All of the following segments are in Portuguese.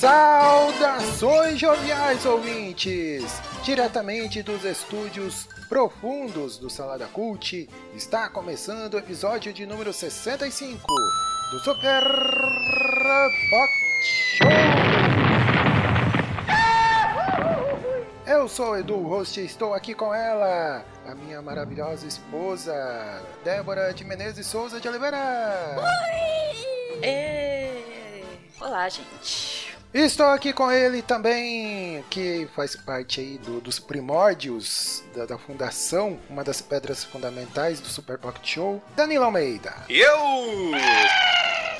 Saudações joviais ouvintes! Diretamente dos estúdios profundos do Salada Cult, está começando o episódio de número 65 do Super Pot Show! Eu sou Edu, host, e estou aqui com ela, a minha maravilhosa esposa, Débora de Menezes Souza de Oliveira. Ê! Olá, gente. Estou aqui com ele também, que faz parte aí do- dos primórdios da, da fundação, uma das pedras fundamentais do Super Pocket Show, Danilo Almeida. Eu!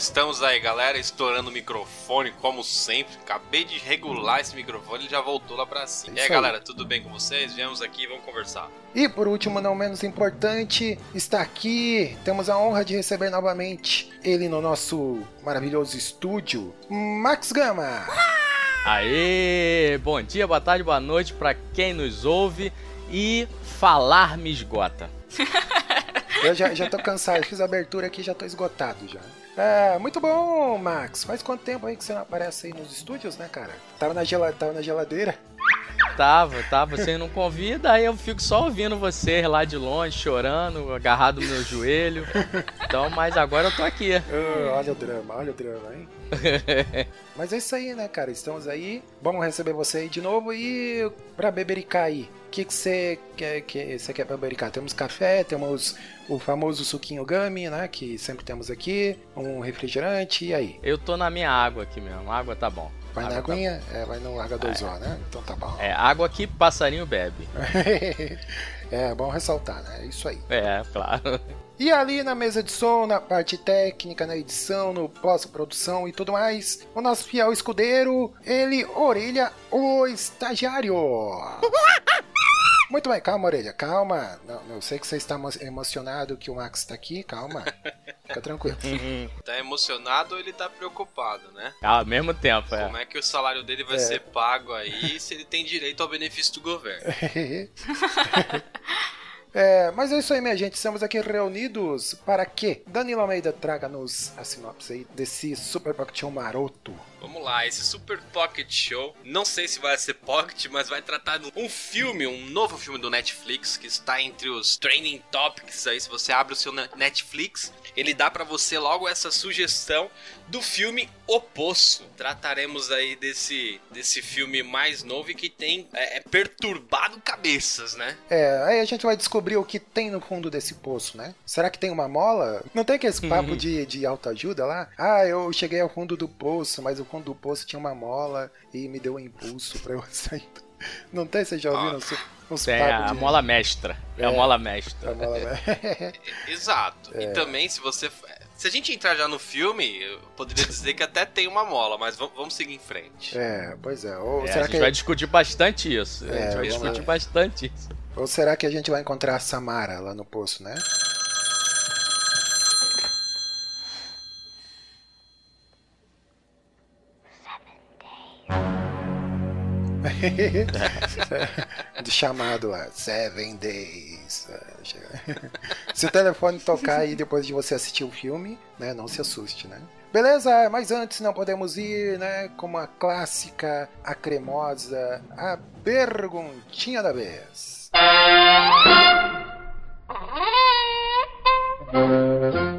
Estamos aí, galera, estourando o microfone, como sempre. Acabei de regular esse microfone, ele já voltou lá pra cima. E aí, aí. galera, tudo bem com vocês? Viemos aqui, vamos conversar. E por último, não menos importante, está aqui, temos a honra de receber novamente ele no nosso maravilhoso estúdio, Max Gama. Aê! Bom dia, boa tarde, boa noite pra quem nos ouve e falar me esgota. Eu já, já tô cansado, fiz a abertura aqui já tô esgotado já. É, muito bom, Max. Faz quanto tempo aí que você não aparece aí nos estúdios, né, cara? Tava na, gela- tava na geladeira. Tava, tá? Você não convida, aí eu fico só ouvindo você lá de longe, chorando, agarrado no meu joelho. Então, mas agora eu tô aqui. Olha o drama, olha o drama, hein? Mas é isso aí, né, cara? Estamos aí. Vamos receber você aí de novo e pra bebericar aí. O que que você quer, que você quer pra bebericar? Temos café, temos o famoso suquinho gummy, né? Que sempre temos aqui. Um refrigerante, e aí? Eu tô na minha água aqui mesmo, água tá bom. Vai na Água tá aguinha? É, vai no larga 2O, né? Então tá bom. É, água que passarinho bebe. é, bom ressaltar, né? É isso aí. É, claro. E ali na mesa de som, na parte técnica, na edição, no pós-produção e tudo mais, o nosso fiel escudeiro, ele, Orelha, o estagiário. Muito bem, calma, Orelha, calma. Não, eu sei que você está emo- emocionado que o Max está aqui, calma. Fica tranquilo. Tá emocionado ou ele tá preocupado, né? Ao mesmo tempo, é. Como é que o salário dele vai É. ser pago aí se ele tem direito ao benefício do governo? É, mas é isso aí, minha gente. Estamos aqui reunidos para que Danilo Almeida traga-nos a sinopse aí desse Super Pocket maroto. Vamos lá, esse Super Pocket Show, não sei se vai ser Pocket, mas vai tratar de um filme, um novo filme do Netflix, que está entre os trending topics aí, se você abre o seu ne- Netflix, ele dá pra você logo essa sugestão do filme O Poço. Trataremos aí desse, desse filme mais novo e que tem é, é perturbado cabeças, né? É, aí a gente vai descobrir o que tem no fundo desse poço, né? Será que tem uma mola? Não tem aquele papo de, de autoajuda lá? Ah, eu cheguei ao fundo do poço, mas o fundo do poço tinha uma mola e me deu um impulso pra eu sair. Não tem? Vocês já ouviram uns, uns É a de... mola mestra. É, a É. mola mestra. A mola... Exato. É. E também, se você. Se a gente entrar já no filme, eu poderia dizer que até tem uma mola, mas vamos, seguir em frente. é, pois é. Ou, É, a será gente que... vai discutir bastante isso. a É, gente vai discutir lá. bastante isso. Ou será que a gente vai encontrar a Samara lá no poço, né? Do chamado lá, Seven Days. É, Se o telefone tocar aí depois de você assistir o filme, né? Não se assuste, né? Beleza, mas antes não podemos ir, né? Como a clássica, a cremosa, a perguntinha da vez.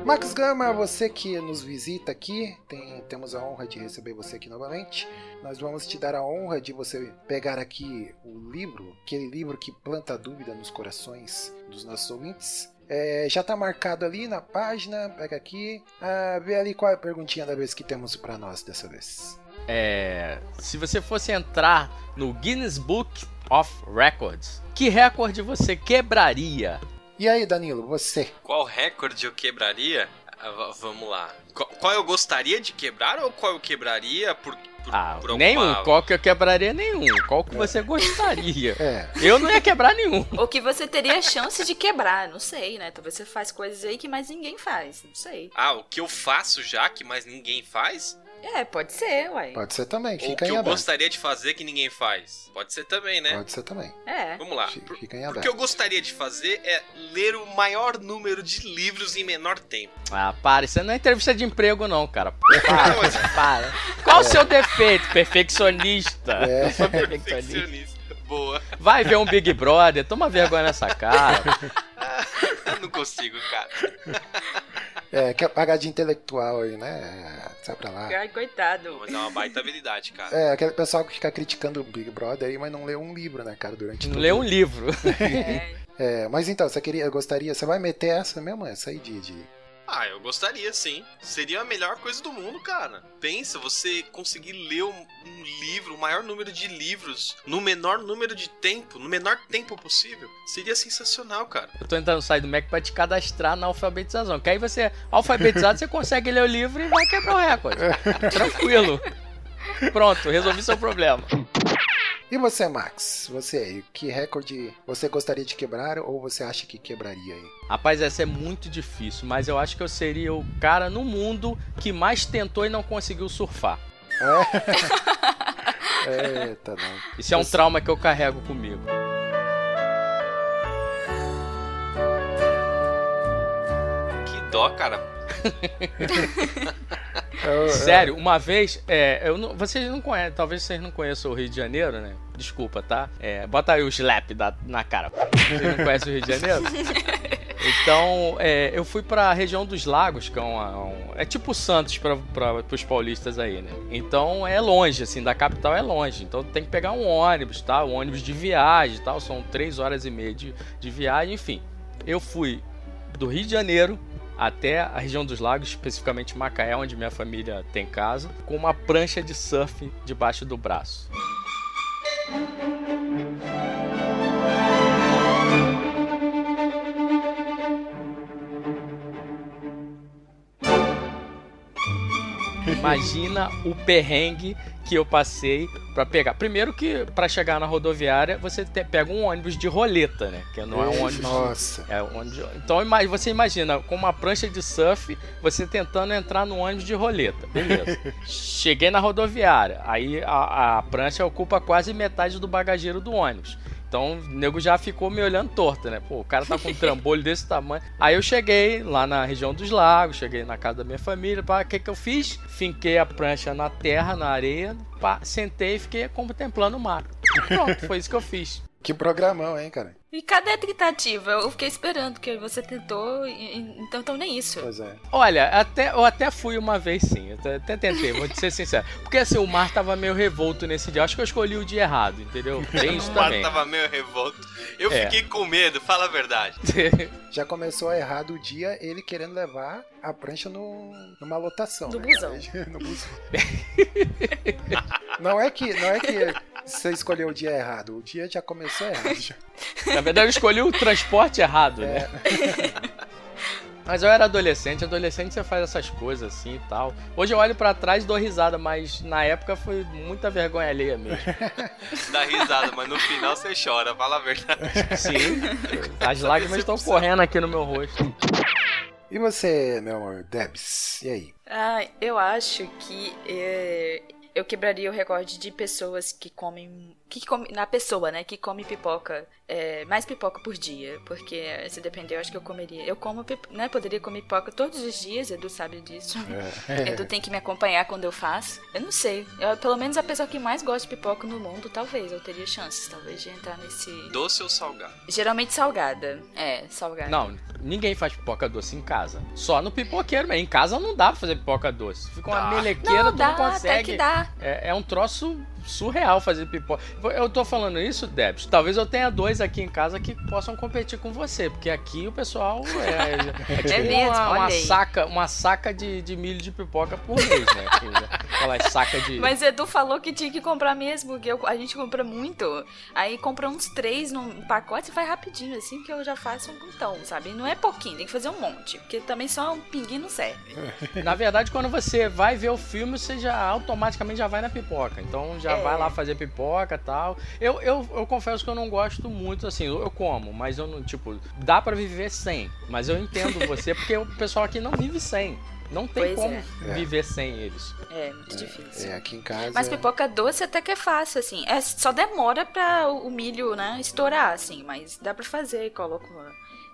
Max Gama, você que nos visita aqui, tem- temos a honra de receber você aqui novamente. Nós vamos te dar a honra de você pegar aqui o livro, aquele livro que planta dúvida nos corações dos nossos ouvintes. É, já tá marcado ali na página, pega aqui, ah, vê ali qual é a perguntinha da vez que temos para nós dessa vez. É, se você fosse entrar no Guinness Book of Records, que recorde você quebraria? E aí, Danilo, você? Qual recorde eu quebraria? Ah, va- vamos lá. Qual, qual eu gostaria de quebrar ou qual eu quebraria por, por, Ah, por nenhum. alguma- Qual que eu quebraria nenhum. Qual que você gostaria? É. Eu não ia quebrar nenhum. Ou que você teria chance de quebrar, não sei, né? Talvez você faz coisas aí que mais ninguém faz, não sei. Ah, o que eu faço já que mais ninguém faz? É, pode ser, uai. Pode ser também, Ou o fica que em eu aberto. gostaria de fazer que ninguém faz? Pode ser também, né? Pode ser também. É. Vamos lá. Fica em O que aberto. eu gostaria de fazer é ler o maior número de livros em menor tempo. Ah, para. Isso não é entrevista de emprego, não, cara. Não, Para, mas- para. Qual o seu defeito? Perfeccionista. É. Eu sou perfeccionista. Perfeccionista. Boa. Vai ver um Big Brother, toma vergonha nessa cara. Eu não consigo, cara. É, quer pagar de intelectual aí, né? É, Sai pra lá. Ai, coitado. Mas é uma baita habilidade, cara. É, aquele pessoal que fica criticando o Big Brother aí, mas não lê um livro, né, cara, durante todo Lê um livro. É. É, mas então, você queria, gostaria, você vai meter essa mesmo, essa aí de, de Ah, eu gostaria sim. Seria a melhor coisa do mundo, cara. Pensa, você conseguir ler um, um livro, o maior número de livros, no menor número de tempo, no menor tempo possível. Seria sensacional, cara. Eu tô entrando no site do Mac pra te cadastrar na alfabetização. Que aí você, alfabetizado, você consegue ler o livro e vai quebrar o recorde. Tranquilo. Pronto, resolvi seu problema. E você, Max? Você aí, que recorde você gostaria de quebrar ou você acha que quebraria aí? Rapaz, essa é muito difícil, mas eu acho que eu seria o cara no mundo que mais tentou e não conseguiu surfar. Eita, não. Isso é um trauma que eu carrego comigo. Que dó, cara. Sério, uma vez, é, eu não- vocês não conhecem, talvez vocês não conheçam o Rio de Janeiro, né? Desculpa, tá? É, bota aí o slap da- na cara. Vocês não conhecem o Rio de Janeiro? Então, é, eu fui pra região dos lagos, que é uma. um- é tipo Santos pra, pros paulistas aí, né? Então é longe, assim, da capital é longe. Então tem que pegar um ônibus, tá? Um ônibus de viagem e tal. São três horas e meia de, de viagem, enfim. Eu fui do Rio de Janeiro até a região dos lagos, especificamente Macaé, onde minha família tem casa, com uma prancha de surf debaixo do braço. Imagina o perrengue que eu passei pra pegar. Primeiro que pra chegar na rodoviária você te- pega um ônibus de roleta, né? Que não é um ônibus Nossa. é, um ônibus Então você imagina, com uma prancha de surf, você tentando entrar no ônibus de roleta. Beleza. Cheguei na rodoviária. Aí a, a prancha ocupa quase metade do bagageiro do ônibus. Então o nego já ficou me olhando torto, né? Pô, o cara tá com um trambolho desse tamanho. Aí eu cheguei lá na região dos lagos, cheguei na casa da minha família. pá, O que que eu fiz? Finquei a prancha na terra, na areia, pá, sentei e fiquei contemplando o mar. Pronto, foi isso que eu fiz. Que programão, hein, cara? E cadê a tentativa? Eu fiquei esperando, que você tentou, e- então, então nem isso. Pois é. Olha, até, eu até fui uma vez sim, eu até, até tentei, vou te ser sincero. Porque assim, o mar tava meio revolto nesse dia. Acho que eu escolhi o dia errado, entendeu? Tem isso O mar também. tava meio revolto. Eu É. fiquei com medo, fala a verdade. Já começou errado o dia ele querendo levar a prancha no, numa lotação. No né, busão. no busão. não é que não é que você escolheu o dia errado, o dia já começou errado. já. Na verdade, eu escolhi o transporte errado, né? Mas eu era adolescente, adolescente você faz essas coisas assim e tal. Hoje eu olho pra trás e dou risada, mas na época foi muita vergonha alheia mesmo. Dá risada, mas no final você chora, fala a verdade. Sim, as lágrimas estão correndo aqui no meu rosto. E você, meu amor, Debs? E aí? Ah, eu acho que é, eu quebraria o recorde de pessoas que comem. Que come, na pessoa, né? Que come pipoca. é, mais pipoca por dia. Porque se depender, eu acho que eu comeria. Eu como, né? Poderia comer pipoca todos os dias, Edu sabe disso. Edu tem que me acompanhar quando eu faço. Eu não sei. Eu, pelo menos a pessoa que mais gosta de pipoca no mundo, talvez. Eu teria chances, talvez, de entrar nesse. Doce ou salgado? Geralmente salgada. É, salgada. Não, ninguém faz pipoca doce em casa. Só no pipoqueiro, mas em casa não dá pra fazer pipoca doce. Fica uma Dá. melequeira, não, tu dá, não até consegue. que dá. É, é um troço surreal fazer pipoca. Eu tô falando isso, Debs. Talvez eu tenha dois aqui em casa que possam competir com você, porque aqui o pessoal é, é tipo É mesmo, uma, uma saca, uma saca de, de milho de pipoca por mês, né? Né? Aquelas sacas de. Mas Edu falou que tinha que comprar mesmo, que eu- a gente compra muito. Aí compra uns três num pacote e vai rapidinho, assim, que eu já faço um montão, sabe? Não é pouquinho, tem que fazer um monte. Porque também só um pinguinho não serve. Na verdade, quando você vai ver o filme, você já automaticamente já vai na pipoca. Então já É. vai lá fazer pipoca e tal. Eu, eu, eu confesso que eu não gosto muito, assim, eu, eu como, mas eu não, tipo, dá pra viver sem. Mas eu entendo você, porque o pessoal aqui não vive sem. Não tem Pois como é. viver sem eles. É, muito difícil. É, aqui em casa. Mas pipoca doce até que é fácil, assim. É, só demora pra o milho, né, estourar, assim. Mas dá pra fazer, coloco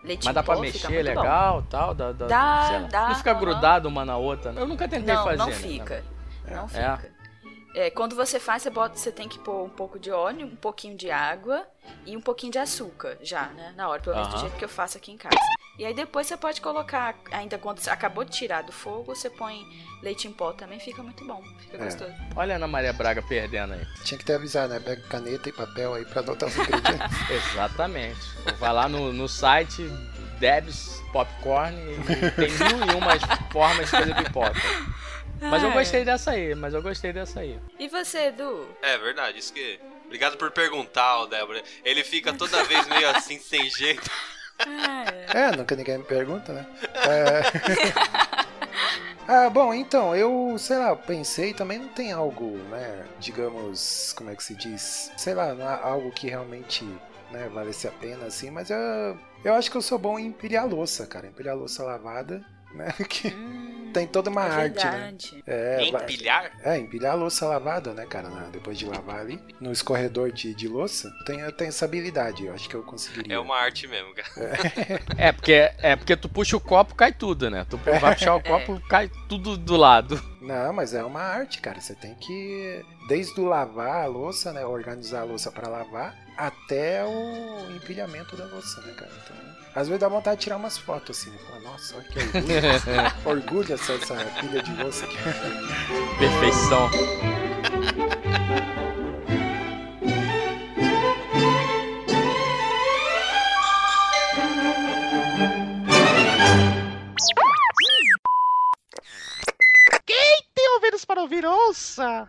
leite Mas dá pra pó, mexer bom. legal tal. Dá, dá, Dá, sei lá. dá, Não fica grudado uma na outra. Eu nunca tentei Não, fazer. não né? fica. Não É. fica. É, quando você faz, você, bota, você tem que pôr um pouco de óleo, um pouquinho de água e um pouquinho de açúcar já, né? Na hora, pelo menos do Aham. jeito que eu faço aqui em casa. E aí depois você pode colocar, ainda quando você acabou de tirar do fogo, você põe leite em pó também, fica muito bom, fica É. gostoso. Olha a Ana Maria Braga perdendo aí. Tinha que ter avisado, né? Pega caneta e papel aí pra anotar os ingredientes. Exatamente. Vai lá no, no site Debs Popcorn e tem mil e umas formas de fazer pipoca. Mas eu Ah, gostei dessa aí, mas eu gostei dessa aí. E você, Edu? É verdade, isso que. Obrigado por perguntar, Débora. Ele fica toda vez meio assim, sem jeito. Ah, é. É, nunca ninguém me pergunta, né? É... ah, bom, então, eu, sei lá, pensei, também não tem algo, né, digamos, como é que se diz? Sei lá, não há algo que realmente, né, valesse a pena, assim, mas eu, eu acho que eu sou bom em empilhar louça, cara, empilhar louça lavada, né, que Hum, tem toda uma é arte, né? verdade. É, va- Empilhar? é, empilhar a louça lavada, né, cara? na- depois de lavar ali, no escorredor de, de louça, tem, eu tenho essa habilidade, eu acho que eu conseguiria. É uma arte mesmo, cara. É porque, é porque tu puxa o copo, cai tudo, né? Tu vai puxar o copo, cai tudo do lado. Não, mas é uma arte, cara. Você tem que, desde o lavar a louça, né, organizar a louça pra lavar, até o empilhamento da louça, né, cara? Então, às vezes dá vontade de tirar umas fotos assim, né? Falar, nossa, olha que orgulho, orgulho essa, essa pilha de louça aqui. Perfeição. Tem ouvidos para ouvir, ouça!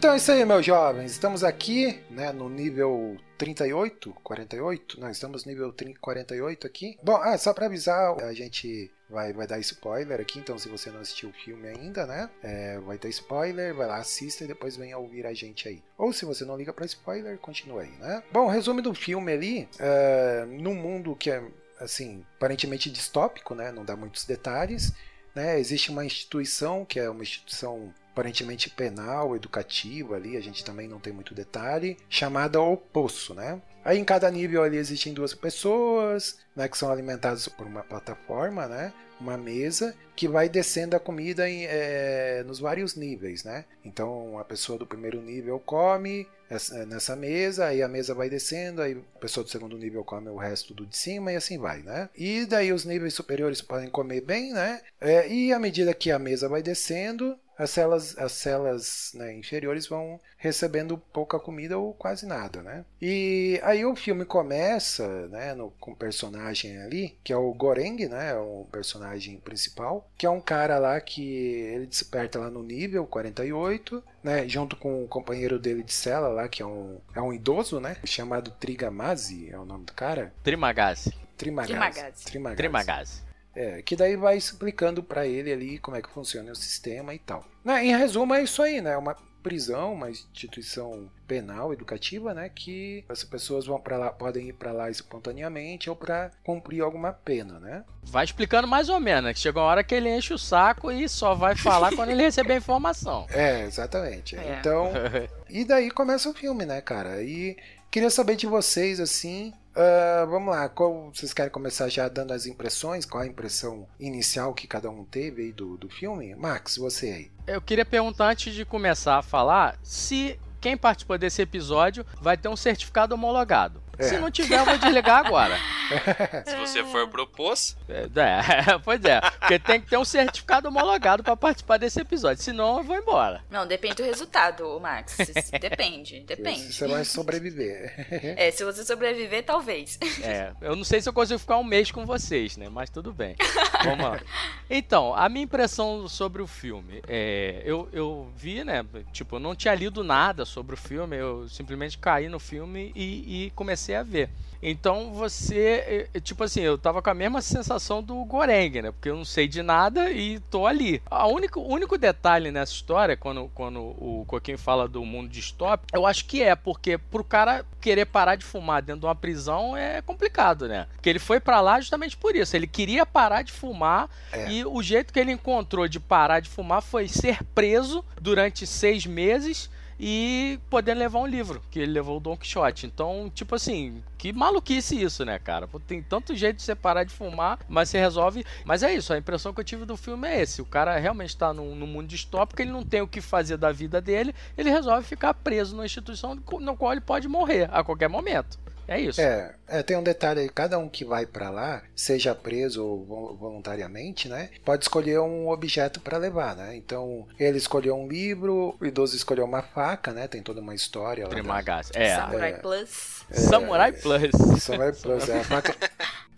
Então é isso aí, meus jovens. Estamos aqui, né, no nível 38, 48. Não, estamos no nível 30, 48 aqui. Bom, ah, só pra avisar, a gente vai, vai dar spoiler aqui, então se você não assistiu o filme ainda, né, é, vai ter spoiler, vai lá, assista e depois venha ouvir a gente aí. Ou se você não liga pra spoiler, continua aí, né. Bom, resumo do filme ali, é, num mundo que é, assim, aparentemente distópico, né, não dá muitos detalhes, né, existe uma instituição que é uma instituição aparentemente penal, educativa ali, a gente também não tem muito detalhe, chamada O Poço, né? Aí em cada nível ali existem duas pessoas, né, que são alimentadas por uma plataforma, né? Uma mesa que vai descendo a comida em, é, nos vários níveis, né? Então a pessoa do primeiro nível come essa- nessa mesa, aí a mesa vai descendo, aí a pessoa do segundo nível come o resto do de cima e assim vai, né? E daí os níveis superiores podem comer bem, né? É, e à medida que a mesa vai descendo, as celas, as celas né, inferiores vão recebendo pouca comida ou quase nada, né? E aí o filme começa, né, no, com um personagem ali, que é o Goreng, né, o personagem principal, que é um cara lá que ele desperta lá no nível 48, né, junto com o companheiro dele de cela lá, que é um, é um idoso, né, chamado Trigamazi, é o nome do cara. Trimagazi. Trimagazi. Trimagazi. Trimagazi. Trimagazi. É, que daí vai explicando pra ele ali como é que funciona o sistema e tal. Né, em resumo, é isso aí, né? Uma prisão, uma instituição penal, educativa, né? Que as pessoas vão para lá, podem ir para lá espontaneamente ou para cumprir alguma pena, né? Vai explicando mais ou menos, né? Que chega uma hora que ele enche o saco e só vai falar quando ele receber a informação. É, exatamente. É. Então, e daí começa o filme, né, cara? E queria saber de vocês, assim. Ah, vamos lá, qual, vocês querem começar já dando as impressões? Qual a impressão inicial que cada um teve aí do, do filme? Max, você aí. Eu queria perguntar antes de começar a falar se quem participou desse episódio vai ter um certificado homologado. É. Se não tiver, eu vou desligar agora. Se você for propôs, É, é, pois é, porque tem que ter um certificado homologado pra participar desse episódio, senão eu vou embora. Não, depende do resultado, Max. Depende, depende. Você vai sobreviver. É, se você sobreviver, talvez. É, eu não sei se eu consigo ficar um mês com vocês, né? Mas tudo bem. Vamos lá. Então, a minha impressão sobre o filme. É, eu, eu vi, né? Tipo, eu não tinha lido nada sobre o filme, eu simplesmente caí no filme e, e comecei a ver. Então você, é, tipo assim, eu tava com a mesma sensação do Goreng, né? Porque eu não sei de nada e tô ali. A único, o único detalhe nessa história, quando, quando o Coquinho fala do mundo distópico, eu acho que é, porque pro cara querer parar de fumar dentro de uma prisão é complicado, né? Porque ele foi pra lá justamente por isso. Ele queria parar de fumar É. e o jeito que ele encontrou de parar de fumar foi ser preso durante seis meses e poder levar um livro, que ele levou o Don Quixote. Então, tipo assim, que maluquice isso, né, cara? Tem tanto jeito de você parar de fumar, mas você resolve. Mas é isso, a impressão que eu tive do filme é esse. O cara realmente tá num, num mundo distópico, ele não tem o que fazer da vida dele, ele resolve ficar preso numa instituição no qual ele pode morrer a qualquer momento. É isso. É, é, tem um detalhe aí, cada um que vai pra lá, seja preso ou vo- voluntariamente, né, pode escolher um objeto pra levar, né? Então, ele escolheu um livro, o idoso escolheu uma faca, né? Tem toda uma história lá. da- Trimagaço. É. Samurai é. Plus. Samurai Plus. Samurai Plus, é a faca,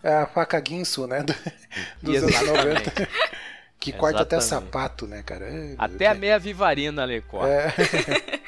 é a faca Ginsu, né? do- dos anos Exatamente. 90. Que corta até Exatamente. sapato, né, cara? Ai, Até a Deus. meia vivarina ali, corta.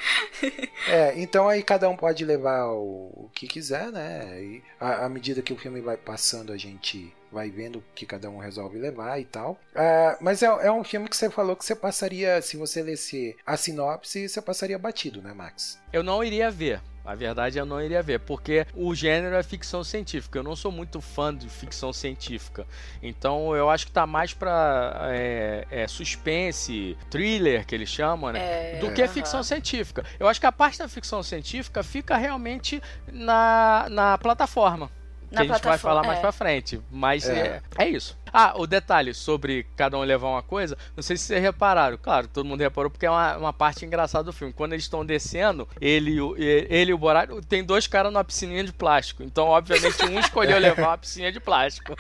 É, então aí cada um pode levar o, o que quiser, né? E à, à medida que o filme vai passando, a gente vai vendo o que cada um resolve levar e tal. Ah, mas é, é um filme que você falou que você passaria, se você lesse a sinopse, você passaria batido, né, Max? Eu não iria ver. A verdade, eu não iria ver, porque o gênero é ficção científica. Eu não sou muito fã de ficção científica. Então, eu acho que tá mais pra é, é, suspense, thriller, que eles chamam, né? É, do que aham. ficção científica. Eu acho que a parte da ficção científica fica realmente na, na plataforma. Que Na a gente vai falar mais é. pra frente. Mas É. é. é isso. Ah, o detalhe sobre cada um levar uma coisa, não sei se vocês repararam. Claro, todo mundo reparou porque é uma, uma parte engraçada do filme. Quando eles estão descendo, ele, o- ele e o Borat, tem dois caras numa piscininha de plástico. Então, obviamente, um escolheu levar uma piscininha de plástico.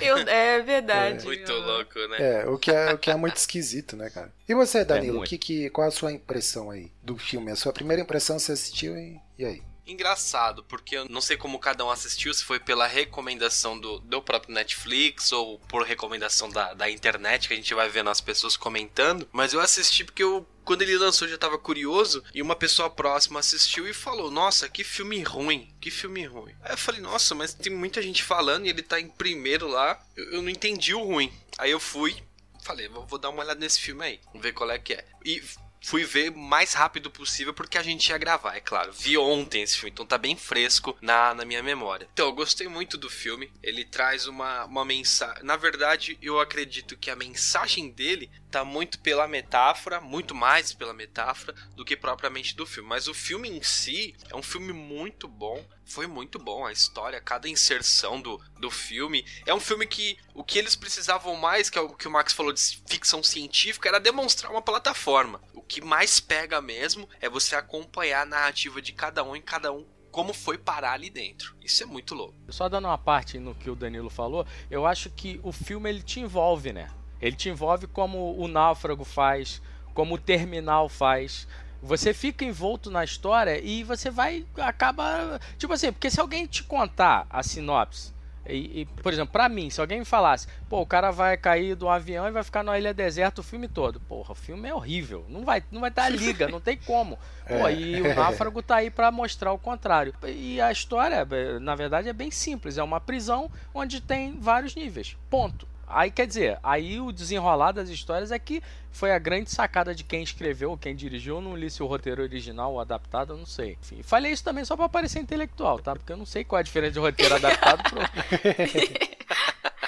Eu- é verdade. muito eu- louco, né? É, o que é, o que é muito esquisito, né, cara? E você, Danilo, muito. que, que, qual a sua impressão aí do filme? A sua primeira impressão você assistiu e, e aí? Engraçado, porque eu não sei como cada um assistiu, se foi pela recomendação do, do próprio Netflix ou por recomendação da, da internet, que a gente vai vendo as pessoas comentando, mas eu assisti porque eu, quando ele lançou eu já tava curioso e uma pessoa próxima assistiu e falou: Nossa, que filme ruim, que filme ruim. Aí eu falei: Nossa, mas tem muita gente falando e ele tá em primeiro lá, eu, eu não entendi o ruim. Aí eu fui, falei: vou, vou dar uma olhada nesse filme aí, vamos ver qual é que é. E fui ver o mais rápido possível porque a gente ia gravar, é claro. Vi ontem esse filme, então tá bem fresco na, na minha memória. Então, eu gostei muito do filme. Ele traz uma, uma mensagem. Na verdade, eu acredito que a mensagem dele tá muito pela metáfora, muito mais pela metáfora do que propriamente do filme. Mas o filme em si é um filme muito bom. Foi muito bom a história, cada inserção do, do filme. É um filme que o que eles precisavam mais, que é o que o Max falou de ficção científica, era demonstrar uma plataforma. O que mais pega mesmo é você acompanhar a narrativa de cada um e cada um como foi parar ali dentro. Isso é muito louco. Só dando uma parte no que o Danilo falou, eu acho que o filme ele te envolve, né? Ele te envolve como o náufrago faz, como o terminal faz. Você fica envolto na história e você vai acaba tipo assim, porque se alguém te contar a sinopse e, e, por exemplo, pra mim, se alguém me falasse, pô, o cara vai cair do avião e vai ficar numa ilha deserta o filme todo. Porra, o filme é horrível. Não vai, não vai dar liga, não tem como. Pô, É. e o náufrago tá aí pra mostrar o contrário. E a história, na verdade, é bem simples. É uma prisão onde tem vários níveis. Ponto. Aí quer dizer, aí o desenrolar das histórias é que foi a grande sacada de quem escreveu, quem dirigiu. Não li se o roteiro original ou adaptado, eu não sei. Enfim, falei isso também só pra parecer intelectual, tá? Porque eu não sei qual é a diferença de roteiro adaptado pro.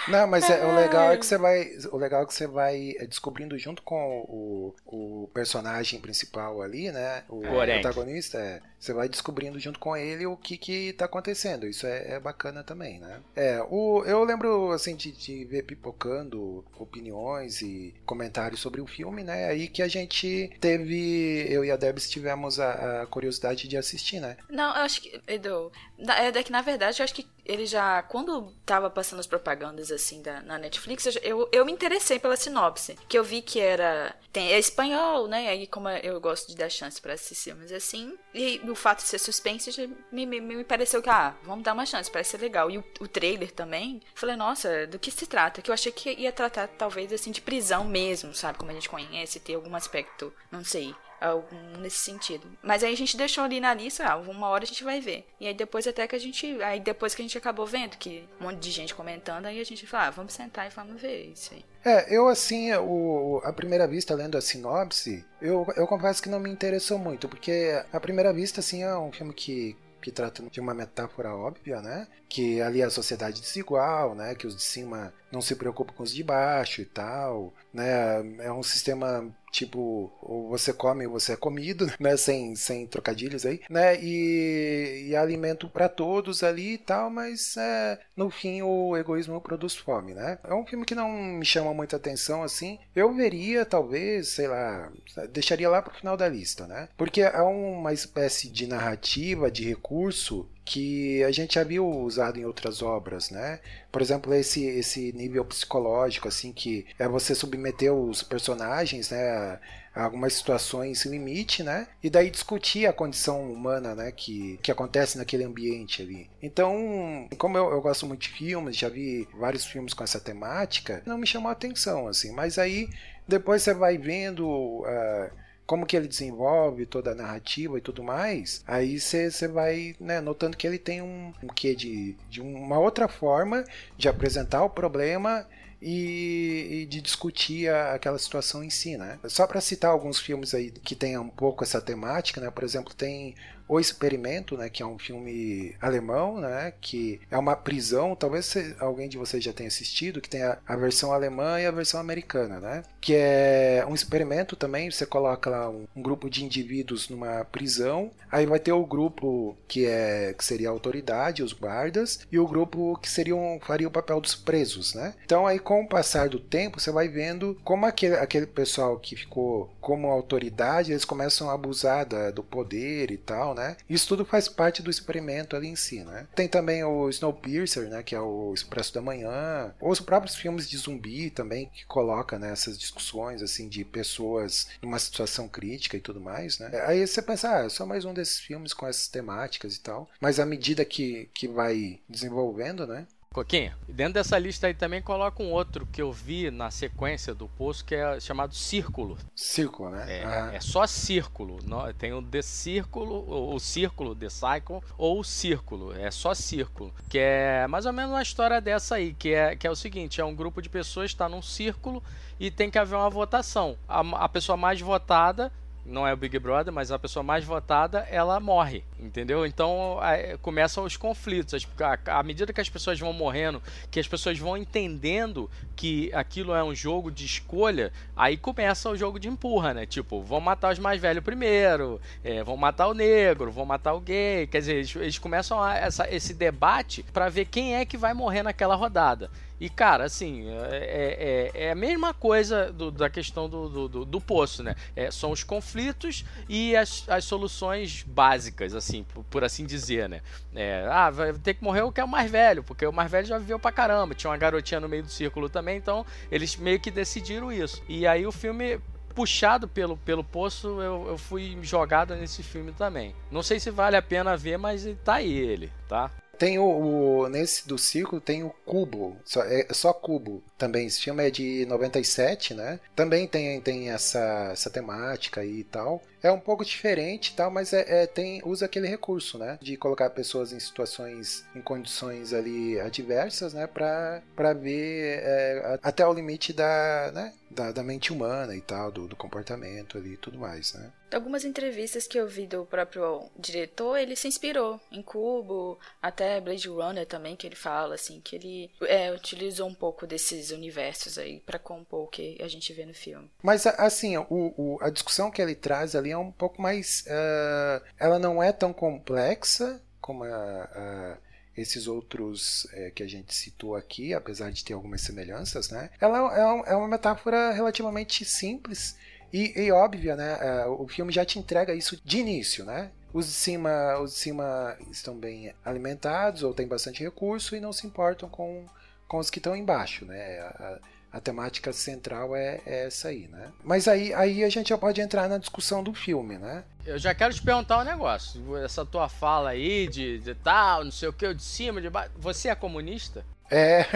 Não, mas é, o legal é que você vai. O legal é que você vai é, descobrindo junto com o, o personagem principal ali, né? O Goreng. protagonista, é, você vai descobrindo junto com ele o que que tá acontecendo. Isso é, é bacana também, né? É, o, eu lembro, assim, de, de ver pipocando opiniões e comentários sobre o filme, né? Aí que a gente teve, eu e a Debs tivemos a, a curiosidade de assistir, né? Não, eu acho que, Edu, na- é que na verdade eu acho que ele já, quando tava passando as propagandas assim da, na Netflix, eu, eu, me interessei pela sinopse. Que eu vi que era. Tem, é espanhol, né? Aí como eu gosto de dar chance pra esses filmes assim. E o fato de ser suspense já me, me, me pareceu que, ah, vamos dar uma chance, parece ser legal. E o, o trailer também, falei, nossa, do que se trata? Que eu achei que ia tratar talvez assim de prisão mesmo, sabe? Como a gente conhece, ter algum aspecto, não sei algum nesse sentido. Mas aí a gente deixou ali na lista, ah, uma hora a gente vai ver. E aí depois até que a gente, aí depois que a gente acabou vendo que um monte de gente comentando, aí a gente falou, ah, vamos sentar e vamos ver isso aí. É, eu assim, o, a primeira vista, lendo a sinopse, eu, eu confesso que não me interessou muito, porque a primeira vista, assim, é um filme que, que trata de uma metáfora óbvia, né? Que ali a sociedade desigual, né? Que os de cima não se preocupam com os de baixo e tal, né? É um sistema tipo, ou você come ou você é comido, né? Sem, sem trocadilhos aí, né? E, e alimento para todos ali e tal, mas é, no fim o egoísmo produz fome, né? É um filme que não me chama muita atenção assim. Eu veria, talvez, sei lá, deixaria lá pro final da lista, né? Porque é uma espécie de narrativa, de recurso que a gente já viu usado em outras obras, né? Por exemplo, esse, esse nível psicológico, assim, que é você submeter os personagens, né, a algumas situações limite, né? E daí discutir a condição humana, né, que, que acontece naquele ambiente ali. Então, como eu, eu gosto muito de filmes, já vi vários filmes com essa temática, não me chamou a atenção, assim. Mas aí, depois você vai vendo... Uh, como que ele desenvolve toda a narrativa e tudo mais, aí você vai né, notando que ele tem um, um quê de, de uma outra forma de apresentar o problema e, e de discutir a, aquela situação em si, né? Só para citar alguns filmes aí que tenham um pouco essa temática, né? Por exemplo, tem o Experimento, né, que é um filme alemão, né, que é uma prisão, talvez alguém de vocês já tenha assistido, que tem a, a, versão alemã e a versão americana, né, que é um experimento também, você coloca lá um, um, grupo de indivíduos numa prisão, aí vai ter o grupo que é que seria a autoridade, os guardas, e o grupo que seriam faria o papel dos presos, né. Então aí com o passar do tempo você vai vendo como aquele, aquele pessoal que ficou como autoridade, eles começam a abusar da, do poder e tal, né? Isso tudo faz parte do experimento ali em si, né? Tem também o Snowpiercer, né? Que é o Expresso da Manhã. Ou os próprios filmes de zumbi também, que coloca né, essas discussões, assim, de pessoas numa situação crítica e tudo mais, né? Aí você pensa, ah, é só mais um desses filmes com essas temáticas e tal. Mas à medida que, que vai desenvolvendo, né? Coquinha, dentro dessa lista aí também coloca um outro que eu vi na sequência do poço que é chamado Círculo. Círculo, né? É, ah. é só Círculo. Tem o The Círculo, o Círculo, The Cycle, ou o Círculo. É só Círculo. Que é mais ou menos uma história dessa aí, que é, que é o seguinte: é um grupo de pessoas está num círculo e tem que haver uma votação. A, a pessoa mais votada não é o Big Brother, mas a pessoa mais votada, ela morre, entendeu? Então é, começam os conflitos. À medida que as pessoas vão morrendo, que as pessoas vão entendendo que aquilo é um jogo de escolha, aí começa o jogo de empurra, né? Tipo, vão matar os mais velhos primeiro, é, vão matar o negro, vão matar o gay. Quer dizer, eles, eles começam a, essa, esse debate para ver quem é que vai morrer naquela rodada. E, cara, assim, é, é, é a mesma coisa do, da questão do, do, do poço, né? É, são os conflitos e as, as soluções básicas, assim, por, por assim dizer, né? É, ah, vai ter que morrer o que é o mais velho, porque o mais velho já viveu pra caramba. Tinha uma garotinha no meio do círculo também, então eles meio que decidiram isso. E aí o filme puxado pelo, pelo poço, eu, eu fui jogado nesse filme também. Não sei se vale a pena ver, mas tá aí ele, tá? Tem o, o, Nesse do círculo tem o Cubo. Só, é só Cubo também. Esse filme é de 97, né? Também tem, tem essa, essa temática aí e tal. é um pouco diferente, tal, mas é, é, tem usa aquele recurso, né, de colocar pessoas em situações, em condições ali adversas, né, para para ver é, até o limite da, né, da, da, mente humana e tal, do, do comportamento ali e tudo mais, né. Algumas entrevistas que eu vi do próprio diretor, ele se inspirou em Cubo, até Blade Runner também, que ele fala, assim, que ele é, utilizou um pouco desses universos aí para compor o que a gente vê no filme. Mas, assim, o, o, a discussão que ele traz ali é um pouco mais. Uh, ela não é tão complexa como a, a esses outros é, que a gente citou aqui, apesar de ter algumas semelhanças, né? Ela é, é uma metáfora relativamente simples e, e óbvia, né? É, o filme já te entrega isso de início, né? Os de cima, os de cima estão bem alimentados ou têm bastante recurso e não se importam com, com os que estão embaixo, né? A, a temática central é, é, essa aí, né? Mas aí, aí a gente já pode entrar na discussão do filme, né? Eu já quero te perguntar um negócio. Essa tua fala aí de, de tal, não sei o que, de cima, de baixo. Você é comunista? É,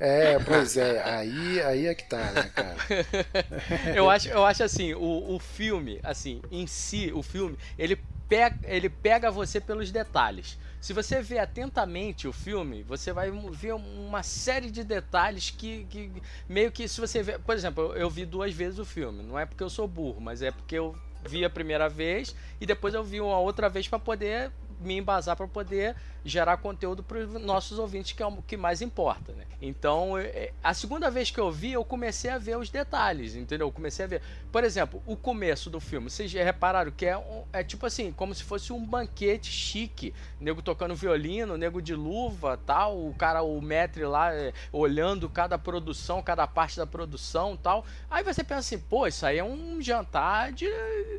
é, pois é, aí, aí é que tá, né, cara? eu, acho, eu acho assim, o, o filme, assim, em si, o filme, ele pega, ele pega você pelos detalhes. Se você ver atentamente o filme, você vai ver uma série de detalhes que, que meio que se você ver, por exemplo, eu vi duas vezes o filme, não é porque eu sou burro, mas é porque eu vi a primeira vez e depois eu vi uma outra vez para poder me embasar para poder gerar conteúdo para os nossos ouvintes, que é o que mais importa, né? Então, é, a segunda vez que eu vi, eu comecei a ver os detalhes, entendeu? Eu comecei a ver. Por exemplo, o começo do filme. Vocês repararam que é, um, é tipo assim, como se fosse um banquete chique. Nego tocando violino, nego de luva, tal. O cara, o metre lá, é, olhando cada produção, cada parte da produção, tal. Aí você pensa assim, pô, isso aí é um jantar de,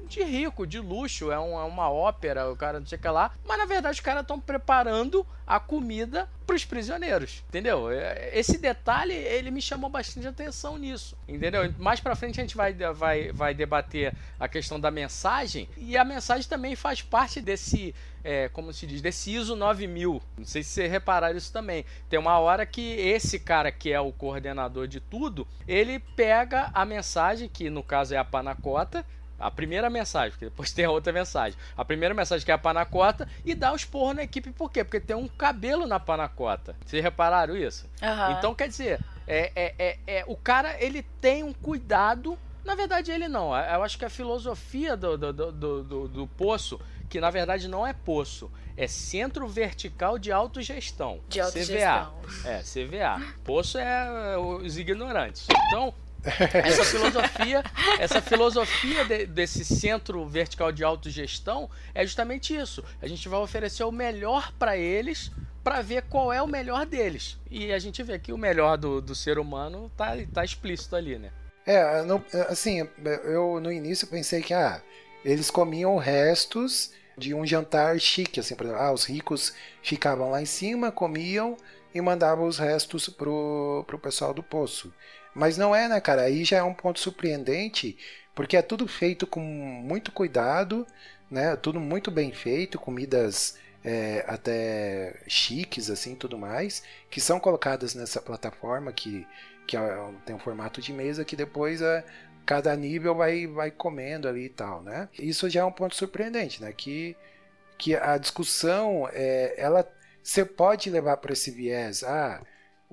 de rico, de luxo. É, um, é uma ópera, o cara não sei o que lá. Mas, na verdade, os caras estão preparando a comida para os prisioneiros, entendeu? É, esse detalhe ele me chamou bastante atenção nisso, entendeu? Mais para frente a gente vai, vai, vai debater a questão da mensagem e a mensagem também faz parte desse, é, como se diz, desse ISO 9000. Não sei se vocês repararam isso também. Tem uma hora que esse cara que é o coordenador de tudo, ele pega a mensagem que no caso é a panacota a primeira mensagem, porque depois tem a outra mensagem. A primeira mensagem que é a panacota e dá os porros na equipe, por quê? Porque tem um cabelo na panacota. Vocês repararam isso? Uhum. Então, quer dizer, é, é, é, é, o cara ele tem um cuidado. Na verdade, ele não. Eu acho que a filosofia do, do, do, do, do poço, que na verdade não é poço, é Centro Vertical de Autogestão. De autogestão. CVA. É, CVA. Poço é os ignorantes. Então, essa filosofia, essa filosofia de, desse centro vertical de autogestão é justamente isso. A gente vai oferecer o melhor para eles para ver qual é o melhor deles. E a gente vê que o melhor do, do ser humano tá, tá explícito ali, né? É, não, assim, eu no início pensei que ah, eles comiam restos de um jantar chique, assim, por exemplo, ah, os ricos ficavam lá em cima, comiam e mandavam os restos pro, pro pessoal do poço. Mas não é, né, cara? Aí já é um ponto surpreendente, porque é tudo feito com muito cuidado, né? Tudo muito bem feito, comidas é, até chiques, assim, tudo mais, que são colocadas nessa plataforma que, que é, tem um formato de mesa que depois é, cada nível vai, vai comendo ali e tal, né? Isso já é um ponto surpreendente, né? Que, que a discussão, é, ela você pode levar para esse viés, ah,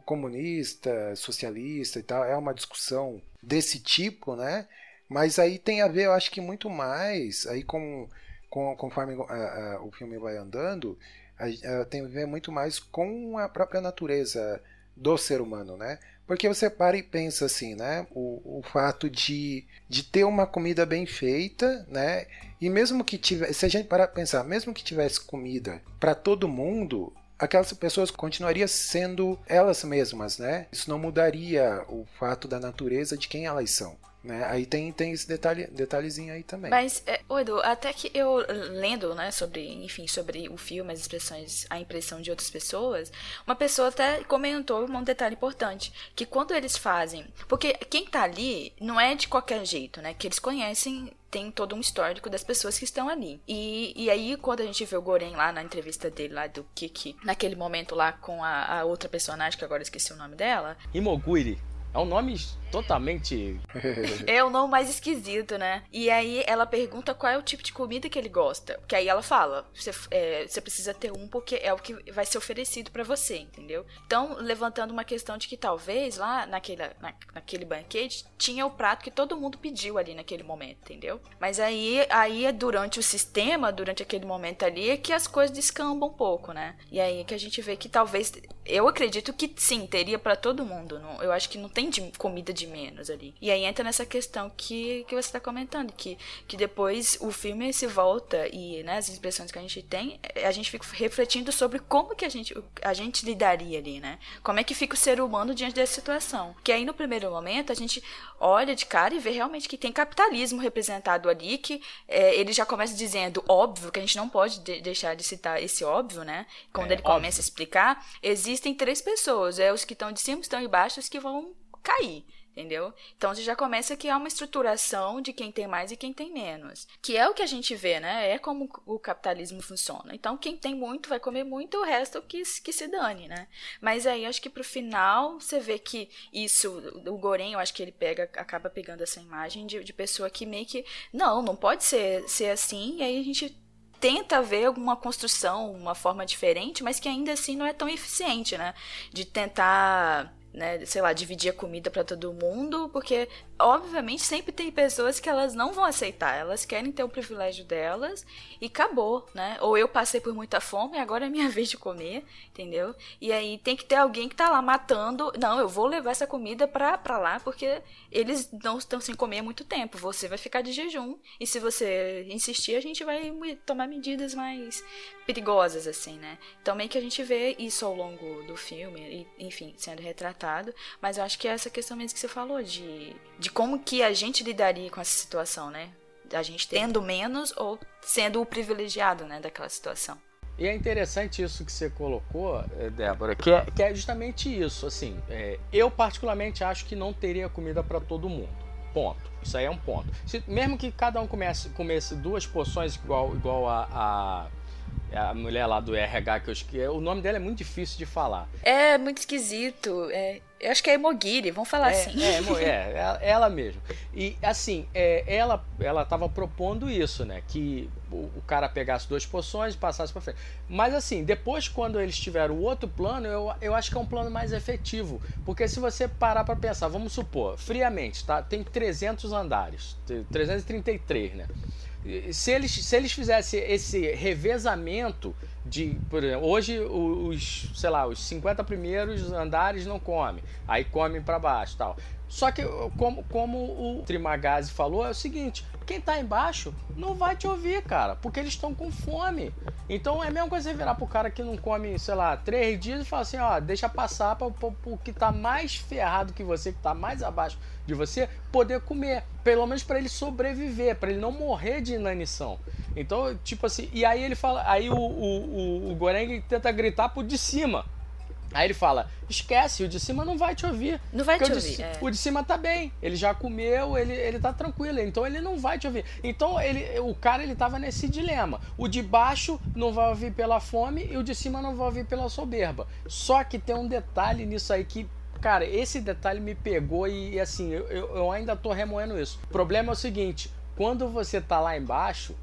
comunista, socialista e tal, é uma discussão desse tipo, né? Mas aí tem a ver, eu acho que muito mais, aí com, com conforme uh, uh, o filme vai andando, uh, tem a ver muito mais com a própria natureza do ser humano, né? Porque você para e pensa assim, né? O, o fato de, de ter uma comida bem feita, né? E mesmo que tivesse, se a gente parar para pensar, mesmo que tivesse comida para todo mundo, aquelas pessoas continuariam sendo elas mesmas, né? Isso não mudaria o fato da natureza de quem elas são. Né? Aí tem, tem esse detalhe, detalhezinho aí também. Mas, é, Edu, até que eu lendo, né, sobre, enfim, sobre o filme, as expressões, a impressão de outras pessoas, uma pessoa até comentou um detalhe importante, que quando eles fazem, porque quem tá ali não é de qualquer jeito, né, que eles conhecem tem todo um histórico das pessoas que estão ali. E, e aí, quando a gente vê o Goren lá na entrevista dele, lá do Kiki, naquele momento lá com a, a outra personagem, que agora esqueci o nome dela. Imoguri. É um nome totalmente. É o nome mais esquisito, né? E aí ela pergunta qual é o tipo de comida que ele gosta. Porque aí ela fala: você, é, precisa ter um porque é o que vai ser oferecido pra você, entendeu? Então, levantando uma questão de que talvez lá naquele, na, naquele banquete tinha o prato que todo mundo pediu ali naquele momento, entendeu? Mas aí, aí é durante o sistema, durante aquele momento ali, é que as coisas descambam um pouco, né? E aí é que a gente vê que talvez. Eu acredito que sim, teria para todo mundo. Não, eu acho que não tem de comida de menos ali. E aí entra nessa questão que, que você está comentando, que, que depois o filme se volta e né, as impressões que a gente tem, a gente fica refletindo sobre como que a gente, a gente lidaria ali, né? Como é que fica o ser humano diante dessa situação. Que aí no primeiro momento a gente olha de cara e vê realmente que tem capitalismo representado ali, que é, ele já começa dizendo óbvio, que a gente não pode de deixar de citar esse óbvio, né? Quando É, ele começa a explicar, existem três pessoas, é os que estão de cima, estão embaixo, os que vão cair. Entendeu? Então você já começa que há uma estruturação de quem tem mais e quem tem menos. Que é o que a gente vê, né? É como o capitalismo funciona. Então quem tem muito vai comer muito, o resto que, que se dane, né? Mas aí acho que pro final você vê que isso, o Goren, eu acho que ele pega, acaba pegando essa imagem de, de pessoa que meio que. Não, não pode ser, ser assim, e aí a gente tenta ver alguma construção, uma forma diferente, mas que ainda assim não é tão eficiente, né? De tentar né, sei lá, dividir a comida para todo mundo, porque obviamente sempre tem pessoas que elas não vão aceitar, elas querem ter o privilégio delas e acabou, né? Ou eu passei por muita fome agora é minha vez de comer, entendeu? E aí tem que ter alguém que tá lá matando, não, eu vou levar essa comida pra, lá porque eles não estão sem comer há muito tempo, você vai ficar de jejum e se você insistir a gente vai tomar medidas mais perigosas assim, né? Então meio que a gente vê isso ao longo do filme, enfim, sendo retratado, mas eu acho que é essa questão mesmo que você falou de, de como que a gente lidaria com essa situação, né? A gente tendo menos ou sendo o privilegiado, né, daquela situação. E é interessante isso que você colocou, eh, Débora, que é, que é justamente isso. Assim, é, eu particularmente acho que não teria comida para todo mundo. Ponto. Isso aí é um ponto. Se- mesmo que cada um comece, comesse duas porções igual, igual a, a, a mulher lá do RH que eu esqueci, o nome dela é muito difícil de falar. É muito esquisito. É, eu acho que é Emogiri, vamos falar é, assim. É, mo- é, ela, mesmo. E assim, é, ela ela estava propondo isso, né? Que o, o cara pegasse duas poções e passasse para frente. Mas assim, depois quando eles tiveram o outro plano, eu, eu acho que é um plano mais efetivo. Porque se você parar para pensar, vamos supor, friamente, tá? Tem 300 andares, tem 333, né? Se eles, se eles fizessem esse revezamento de, por exemplo, hoje os, sei lá, os 50 primeiros andares não comem, aí comem para baixo, tal. Só que como, como o Trimagazi falou, é o seguinte, quem tá embaixo não vai te ouvir, cara, porque eles estão com fome. Então é a mesma coisa você virar pro cara que não come, sei lá, três dias e falar assim, ó, deixa passar para o que tá mais ferrado que você, que tá mais abaixo de você, poder comer. Pelo menos para ele sobreviver, para ele não morrer de inanição. Então, tipo assim, e aí ele fala, aí o, o, o, o Goreng tenta gritar pro de cima. Aí ele fala: esquece, o de cima não vai te ouvir. Não vai te o de, ouvir. ci- é. o de cima tá bem, ele já comeu, ele, ele tá tranquilo, então ele não vai te ouvir. Então ele, o cara ele tava nesse dilema. O de baixo não vai ouvir pela fome e o de cima não vai ouvir pela soberba. Só que tem um detalhe nisso aí que Cara, esse detalhe me pegou e assim, eu, eu eu ainda tô remoendo isso. O problema é o seguinte: quando você tá lá embaixo,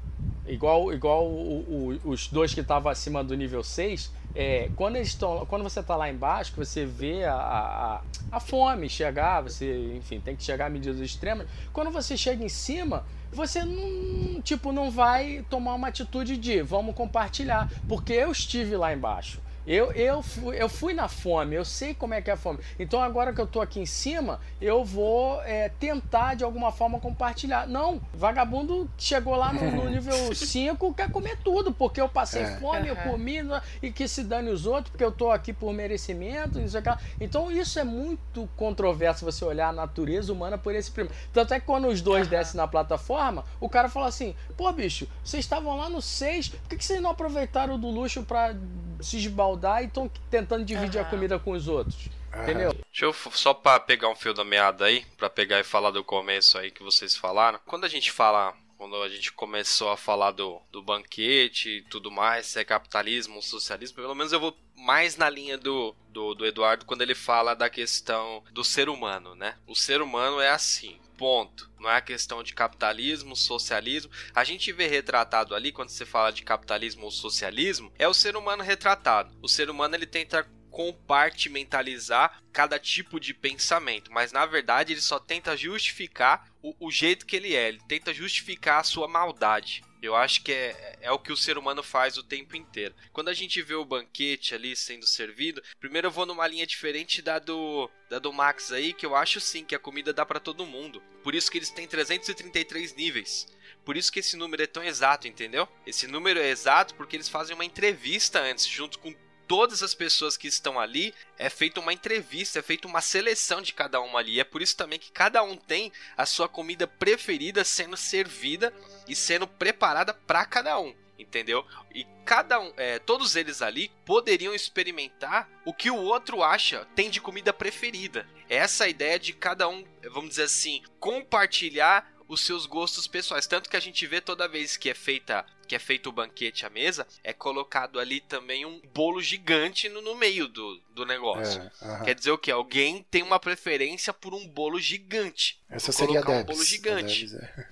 igual, igual o- o- os dois que estavam acima do nível 6, é, quando, eles estão, quando você tá lá embaixo, que você vê a, a, a fome chegar, você, enfim, tem que chegar a medidas extremas. Quando você chega em cima, você não, tipo, não vai tomar uma atitude de vamos compartilhar, porque eu estive lá embaixo. Eu, eu, fui, eu fui na fome, eu sei como é que é a fome. Então agora que eu tô aqui em cima, eu vou é, tentar de alguma forma compartilhar. Não, vagabundo chegou lá no, no nível 5, quer comer tudo, porque eu passei É. fome, eu comi, né, e que se dane os outros, porque eu tô aqui por merecimento, não sei o que. Então isso é muito controverso você olhar a natureza humana por esse primo. Tanto é que quando os dois descem na plataforma, o cara fala assim: pô, bicho, vocês estavam lá no 6, por que, que vocês não aproveitaram do luxo pra se esbaldar e estão tentando dividir a Aham. comida com os outros? Entendeu? Deixa eu só pra pegar um fio da meada aí, pra pegar e falar do começo aí que vocês falaram. Quando a gente fala, quando a gente começou a falar do, do banquete e tudo mais, se é capitalismo ou socialismo, pelo menos eu vou mais na linha do, do, do Eduardo quando ele fala da questão do ser humano, né? O ser humano é assim. Ponto. Não é a questão de capitalismo, socialismo. A gente vê retratado ali, quando você fala de capitalismo ou socialismo, é o ser humano retratado. O ser humano ele tenta compartimentalizar cada tipo de pensamento, mas na verdade ele só tenta justificar o, o jeito que ele é, ele tenta justificar a sua maldade. Eu acho que é, é o que o ser humano faz o tempo inteiro. Quando a gente vê o banquete ali sendo servido, primeiro eu vou numa linha diferente da do, da do Max aí, que eu acho sim que a comida dá para todo mundo. Por isso que eles têm 333 níveis. Por isso que esse número é tão exato, entendeu? Esse número é exato porque eles fazem uma entrevista antes, junto com todas as pessoas que estão ali, é feita uma entrevista, é feita uma seleção de cada uma ali. É por isso também que cada um tem a sua comida preferida sendo servida e sendo preparada para cada um. Entendeu? E cada um, é, todos eles ali poderiam experimentar o que o outro acha tem de comida preferida. É essa a ideia de cada um, vamos dizer assim, compartilhar os seus gostos pessoais. Tanto que a gente vê toda vez que é feita que é feito o banquete à mesa, é colocado ali também um bolo gigante no, no meio do, do negócio. É, Quer dizer o que? Alguém tem uma preferência por um bolo gigante. Essa seria a Debs. um bolo gigante. é.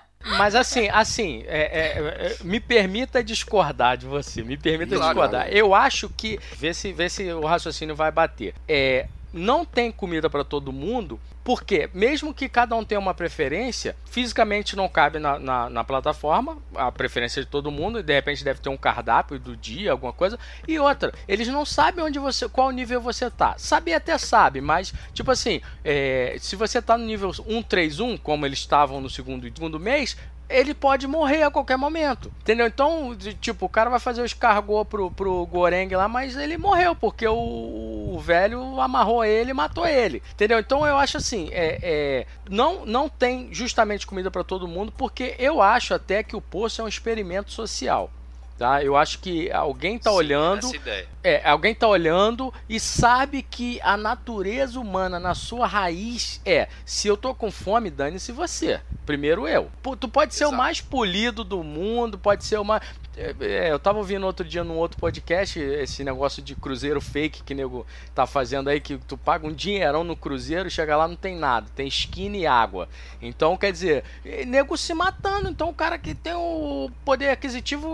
Mas assim, assim, é, é, é, me permita discordar de você, me permita Claro, discordar. claro. Eu acho que, vê se, vê se o raciocínio vai bater. É, não tem comida para todo mundo, porque mesmo que cada um tenha uma preferência, fisicamente não cabe na, na, na plataforma a preferência de todo mundo, e de repente deve ter um cardápio do dia, alguma coisa. E outra, eles não sabem onde você, qual nível você tá. Sabe até sabe, mas tipo assim, é, se você tá no nível 131, como eles estavam no segundo, segundo mês, ele pode morrer a qualquer momento. Entendeu? Então, tipo, o cara vai fazer o escargot pro, pro Goreng lá, mas ele morreu, porque o, o velho amarrou ele e matou ele. Entendeu? Então eu acho assim, é, é, não, não tem justamente comida para todo mundo, porque eu acho até que o poço é um experimento social. Tá? Eu acho que alguém tá Sim, olhando. É, alguém tá olhando e sabe que a natureza humana, na sua raiz, é: se eu tô com fome, dane-se você. Primeiro eu. Tu pode ser o Exato. mais polido do mundo, pode ser o mais. É, é, eu tava ouvindo outro dia num outro podcast esse negócio de cruzeiro fake que nego tá fazendo aí, que tu paga um dinheirão no cruzeiro, chega lá não tem nada, tem skin e água. Então, quer dizer, nego se matando. Então, o cara que tem o poder aquisitivo,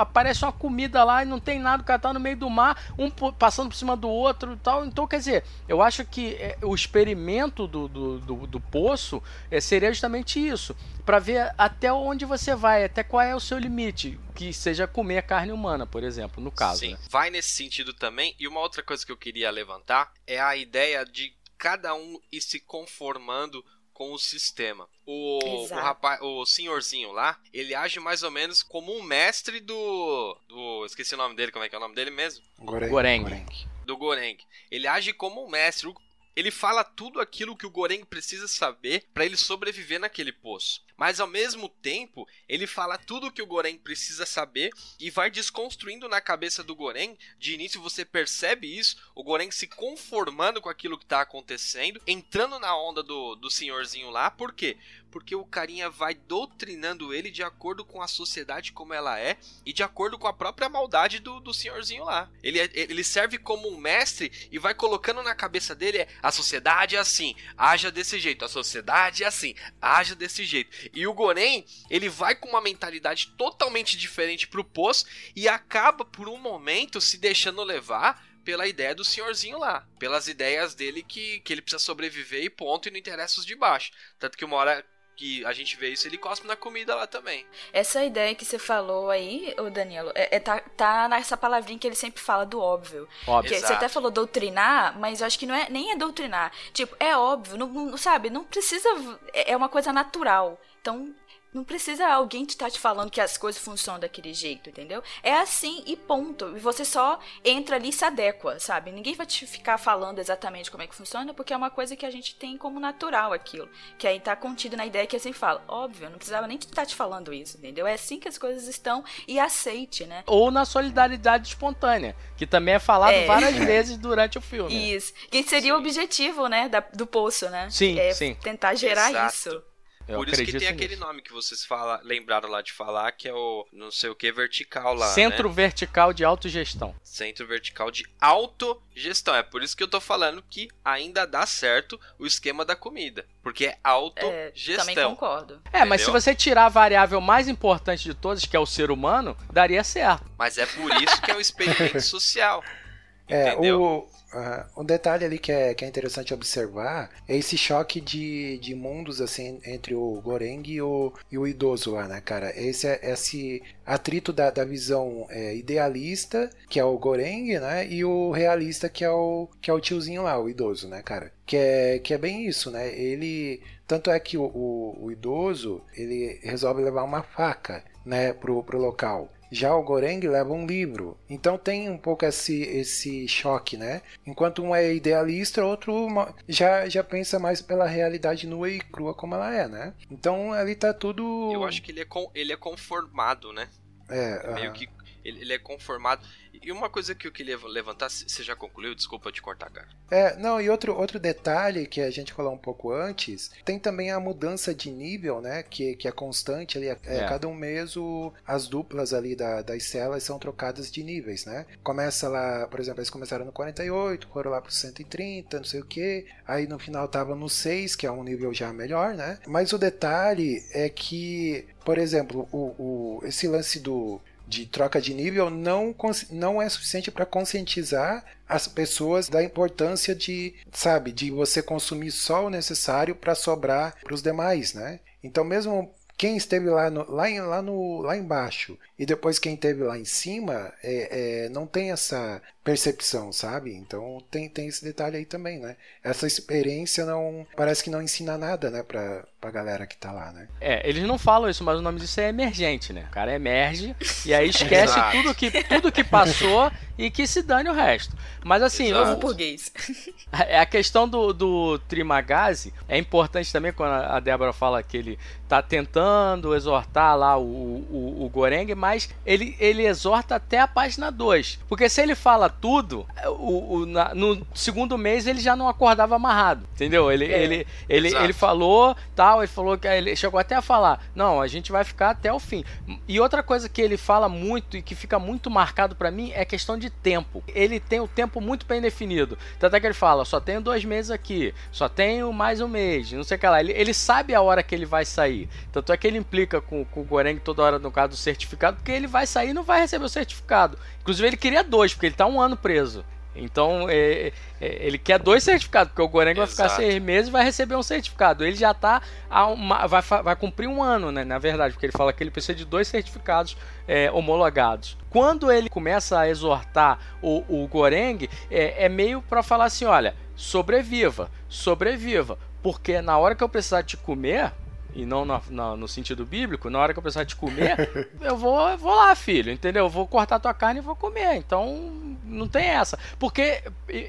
aparece uma comida lá e não tem nada, o cara tá no meio do mar, um passando por cima do outro e tal. Então, quer dizer, eu acho que é, o experimento do, do, do, do poço é, seria justamente isso. Pra ver até onde você vai, até qual é o seu limite, que seja comer carne humana, por exemplo, no caso. Sim, né? vai nesse sentido também. E uma outra coisa que eu queria levantar é a ideia de cada um ir se conformando com o sistema. O, o rapaz, o senhorzinho lá, ele age mais ou menos como um mestre do, do esqueci o nome dele, como é que é o nome dele mesmo? Goreng. Goreng. Do Goreng. Ele age como um mestre. O- Ele fala tudo aquilo que o Goreng precisa saber para ele sobreviver naquele poço. Mas ao mesmo tempo, ele fala tudo o que o Goreng precisa saber e vai desconstruindo na cabeça do Goreng. De início você percebe isso, o Goreng se conformando com aquilo que tá acontecendo, entrando na onda do, do senhorzinho lá. Por quê? Porque o carinha vai doutrinando ele de acordo com a sociedade como ela é e de acordo com a própria maldade do, do senhorzinho lá. Ele, é- ele serve como um mestre e vai colocando na cabeça dele é, a sociedade é assim, haja desse jeito, a sociedade é assim, haja desse jeito. E o Goren, ele vai com uma mentalidade totalmente diferente pro poço e acaba por um momento se deixando levar pela ideia do senhorzinho lá, pelas ideias dele que, que ele precisa sobreviver e ponto, e não interessa os de baixo. Tanto que uma hora que a gente vê isso, ele cospe na comida lá também. Essa ideia que você falou aí, ô Danilo, é, é- tá, tá nessa palavrinha que ele sempre fala do óbvio. Óbvio. Que você até falou doutrinar, mas eu acho que não é, nem é doutrinar. Tipo, é óbvio, não, não- sabe? Não precisa. É é uma coisa natural. Então, não precisa alguém estar te falando que as coisas funcionam daquele jeito, entendeu? É assim e ponto. E você só entra ali e se adequa, sabe? Ninguém vai te ficar falando exatamente como é que funciona, porque é uma coisa que a gente tem como natural aquilo. Que aí tá contido na ideia que assim fala. Óbvio, não precisava nem estar te falando isso, entendeu? É assim que as coisas estão e aceite, né? Ou na solidariedade espontânea, que também é falado É. várias vezes durante o filme. Isso. Que seria o objetivo, né, da- do poço, né? Sim, é sim. Tentar gerar Exato. isso. Eu Por isso que tem aquele nisso. nome que vocês fala, lembraram lá de falar, que é o não sei o que vertical lá. Centro né? vertical de autogestão. Centro vertical de autogestão. É por isso que eu tô falando que ainda dá certo o esquema da comida. Porque é É, também autogestão. concordo. É, mas se Entendeu? você tirar a variável mais importante de todas, que é o ser humano, daria certo. Mas é por isso que é o experimento social. É, Entendeu? o, ah, um detalhe ali que é, que é interessante observar é esse choque de, de mundos assim entre o Goreng e o, e o idoso lá, né, cara? Esse, é- esse atrito da, da visão é, idealista, que é o Goreng, né? E o realista, que é o, que é o tiozinho lá, o idoso, né, cara? Que é, que é bem isso, né? Ele. Tanto é que o, o, o idoso ele resolve levar uma faca, né, pro, pro local. Já o Goreng leva um livro. Então tem um pouco esse, esse choque, né? Enquanto um é idealista, outro já, já pensa mais pela realidade nua e crua como ela é, né? Então ali tá tudo. Eu acho que ele é, con- ele é conformado, né? É, Meio aham. que ele, ele é conformado. E uma coisa que eu queria levantar, você já concluiu? Desculpa te cortar, cara. É, não, e outro, outro detalhe que a gente falou um pouco antes, tem também a mudança de nível, né? Que, que é constante ali. É, É. Cada um mês o, as duplas ali da, das celas são trocadas de níveis, né? Começa lá, por exemplo, eles começaram no 48, foram lá pro 130, não sei o que. Aí no final tava no 6, que é um nível já melhor, né? Mas o detalhe é que, por exemplo, o, o, esse lance do de troca de nível não, não é suficiente para conscientizar as pessoas da importância de, sabe, de você consumir só o necessário para sobrar para os demais, né? Então mesmo quem esteve lá, no, lá, em- lá, no, lá embaixo e depois quem esteve lá em cima é, é, não tem essa percepção, sabe? Então tem, tem esse detalhe aí também, né? Essa experiência não parece que não ensina nada, né, pra, pra galera que tá lá, né? É, eles não falam isso, mas o nome disso é emergente, né? O cara emerge e aí esquece tudo que, tudo que passou e que se dane o resto. Mas assim, Novo burguês. É a questão do, do Trimagazi é importante também quando a a Débora fala que ele tá tentando exortar lá o, o, o Goreng, mas ele, ele exorta até a página 2. Porque se ele fala tudo, o, o- na- no segundo mês ele já não acordava amarrado, entendeu? Ele, É, ele, ele, exato. ele falou tal, ele falou que ele chegou até a falar, não, a gente vai ficar até o fim. E outra coisa que ele fala muito e que fica muito marcado pra mim é questão de tempo. Ele tem o tempo muito bem definido. Tanto é que ele fala, só tenho dois meses aqui, só tenho mais um mês, não sei o que lá. Ele, ele sabe a hora que ele vai sair. Tanto é que ele implica com, com o Goreng toda hora no caso do certificado, porque ele vai sair e não vai receber o certificado. Inclusive ele queria dois, porque ele tá um ano preso. Então é, é, ele quer dois certificados, porque o Goreng vai ficar seis meses e vai receber um certificado. Ele já tá a uma- vai, vai cumprir um ano, né? Na verdade, porque ele fala que ele precisa de dois certificados é, homologados. Quando ele começa a exortar o, o Goreng, é, é meio para falar assim: olha, sobreviva, sobreviva, porque na hora que eu precisar te comer, e não na- na- no sentido bíblico, na hora que eu precisar te comer, eu vou, eu vou lá, filho, entendeu? Eu vou cortar tua carne e vou comer. Então, não tem essa. Porque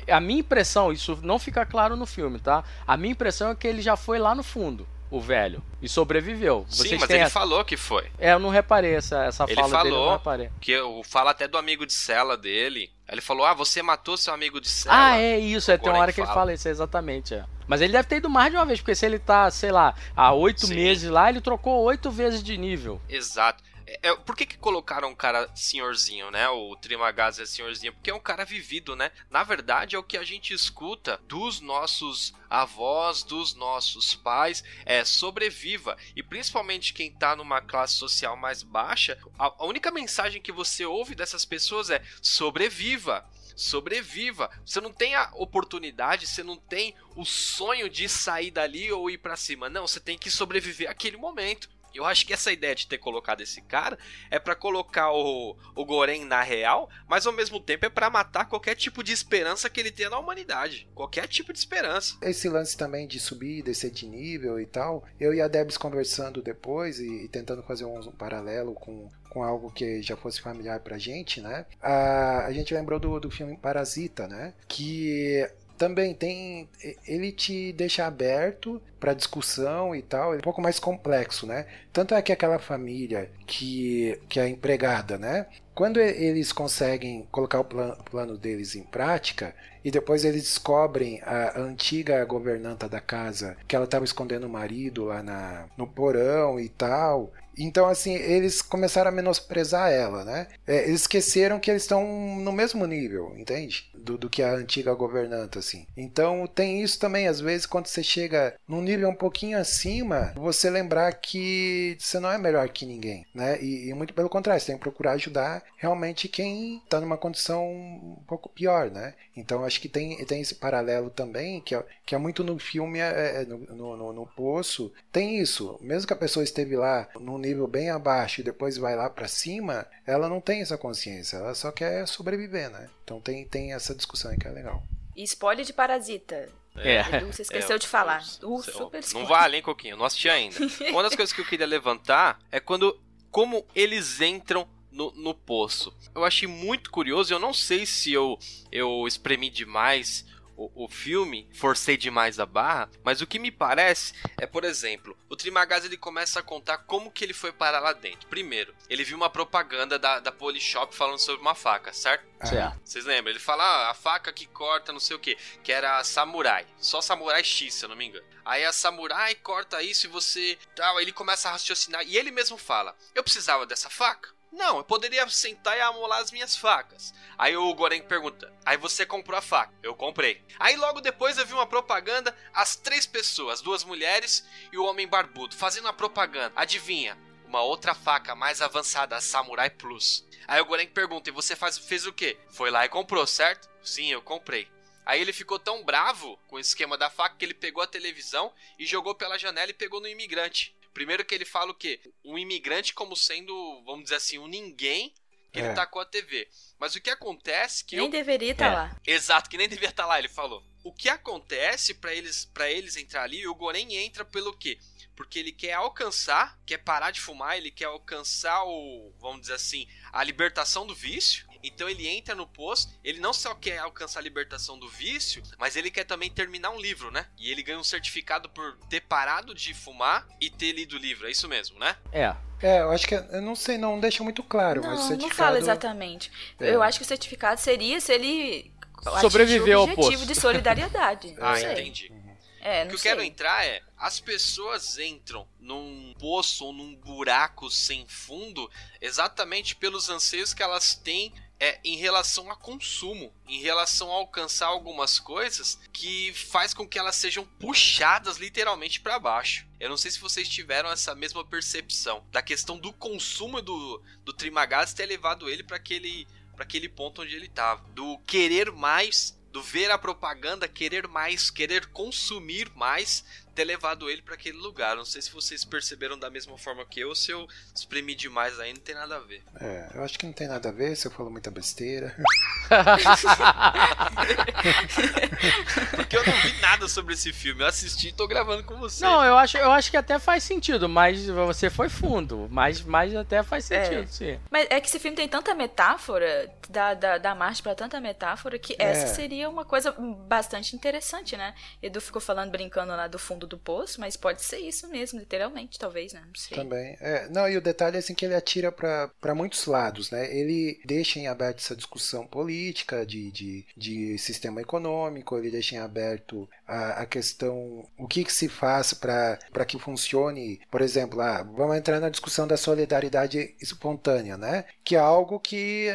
a minha impressão, isso não fica claro no filme, tá? A minha impressão é que ele já foi lá no fundo, o velho, e sobreviveu. Sim, Vocês mas têm ele essa- falou que foi. É, eu não reparei essa, essa Ele fala dele, eu falou não reparei. Que eu falo até do amigo de cela dele. Ele falou: Ah, você matou seu amigo de cela. Ah, é isso, é, tem uma Goreng hora que ele fala. fala isso, exatamente. É. Mas ele deve ter ido mais de uma vez, porque se ele tá, sei lá, há oito meses lá, ele trocou oito vezes de nível. Exato. É, é, por que, que colocaram um cara senhorzinho, né? O Trimagazzi é senhorzinho? Porque é um cara vivido, né? Na verdade, é o que a gente escuta dos nossos avós, dos nossos pais, é sobreviva. E principalmente quem tá numa classe social mais baixa, a, a única mensagem que você ouve dessas pessoas é sobreviva. Sobreviva. Você não tem a oportunidade, você não tem o sonho de sair dali ou ir pra cima. Não, você tem que sobreviver aquele momento. Eu acho que essa ideia de ter colocado esse cara é pra colocar o, o Goren na real, mas ao mesmo tempo é pra matar qualquer tipo de esperança que ele tenha na humanidade. Qualquer tipo de esperança. Esse lance também de subir e descer de nível e tal, eu e a Debs conversando depois e, e tentando fazer um, um paralelo com, com algo que já fosse familiar pra gente, né? A, a gente lembrou do, do filme Parasita, né? Que também tem. Ele te deixa aberto para discussão e tal, é um pouco mais complexo, né? Tanto é que aquela família que, que é empregada, né? Quando eles conseguem colocar o plano, deles em prática e depois eles descobrem a antiga governanta da casa que ela estava escondendo o marido lá na, no porão e tal, então, assim, eles começaram a menosprezar ela, né? É, eles esqueceram que eles estão no mesmo nível, entende? Do, do, que a antiga governanta, assim. Então, tem isso também, às vezes, quando você chega num nível um pouquinho acima, você lembrar que você não é melhor que ninguém, né? E, e muito pelo contrário, você tem que procurar ajudar realmente quem está numa condição um pouco pior, né? Então, acho que tem, tem esse paralelo também, que é, que é muito no filme, é, é no, no, no, no Poço, tem isso. Mesmo que a pessoa esteve lá num nível bem abaixo e depois vai lá para cima, ela não tem essa consciência, ela só quer sobreviver, né? Então tem, tem essa discussão aí que é legal. E spoiler de Parasita. É. Edu, você esqueceu É, de falar. eu- Uh, eu- super Não spoiler. vale, hein, Coquinho? Não assisti ainda. Uma das coisas que eu queria levantar é quando. Como eles entram no, no poço. Eu achei muito curioso. Eu não sei se eu, eu espremi demais o, o filme, forcei demais a barra, mas o que me parece é, por exemplo, o Trimagaz ele começa a contar como que ele foi parar lá dentro. Primeiro, ele viu uma propaganda da, da Polishop falando sobre uma faca, certo? Certo. Vocês lembram? Ele fala ah, a faca que corta não sei o que, que era a Samurai. Só Samurai X, se eu não me engano. Aí a Samurai corta isso e você. Tal, aí ele começa a raciocinar. E ele mesmo fala: Eu precisava dessa faca? Não, eu poderia sentar e amolar as minhas facas. Aí o Goren pergunta: Aí você comprou a faca? Eu comprei. Aí logo depois eu vi uma propaganda, as três pessoas, duas mulheres e o homem barbudo, fazendo a propaganda. Adivinha? Uma outra faca mais avançada, a Samurai Plus. Aí o Goren pergunta: E você faz, fez o quê? Foi lá e comprou, certo? Sim, eu comprei. Aí ele ficou tão bravo com o esquema da faca que ele pegou a televisão e jogou pela janela e pegou no imigrante. Primeiro que ele fala o quê? Um imigrante como sendo, vamos dizer assim, um ninguém que ele É. tacou a TV. Mas o que acontece que Nem eu deveria estar É. lá. Exato, que nem devia estar lá, ele falou. O que acontece pra eles para eles entrar ali, o Goren entra pelo quê? Porque ele quer alcançar, quer parar de fumar, ele quer alcançar o, vamos dizer assim, a libertação do vício. Então ele entra no posto, ele não só quer alcançar a libertação do vício, mas ele quer também terminar um livro, né? E ele ganha um certificado por ter parado de fumar e ter lido o livro, é isso mesmo, né? É. É, eu acho que eu não sei, não deixa muito claro, mas o Não, não certificado. fala exatamente. É. Eu acho que o certificado seria se ele Sobreviveu ao atingir o objetivo poço. de solidariedade. Não Ah, sei. entendi. É, O não que eu sei. quero entrar é, as pessoas entram num poço ou num buraco sem fundo exatamente pelos anseios que elas têm é, em relação a consumo, em relação a alcançar algumas coisas que faz com que elas sejam puxadas literalmente para baixo. Eu não sei se vocês tiveram essa mesma percepção da questão do consumo do, do Trimagaz ter levado ele para aquele, aquele ponto onde ele estava. Do querer mais do ver a propaganda, querer mais, querer consumir mais, ter levado ele para aquele lugar. Não sei se vocês perceberam da mesma forma que eu, ou se eu exprimi demais aí, não tem nada a ver. É, eu acho que não tem nada a ver, você falou muita besteira. Porque eu não vi nada sobre esse filme. Eu assisti e tô gravando com você. Não, eu acho, eu acho que até faz sentido, mas você foi fundo. Mas, mas até faz sentido, É. sim. Mas é que esse filme tem tanta metáfora, dá, dá, dá margem pra tanta metáfora, que É. essa seria uma coisa bastante interessante, né? Edu ficou falando, brincando lá do fundo do poço, mas pode ser isso mesmo, literalmente, talvez, né? Não sei. Também. É, não, e o detalhe é assim que ele atira para muitos lados, né? Ele deixa em aberto essa discussão política de, de, de sistema econômico, ele deixa em aberto a, a questão o que, que se faz para que funcione, por exemplo, ah, vamos entrar na discussão da solidariedade espontânea, né? Que é algo que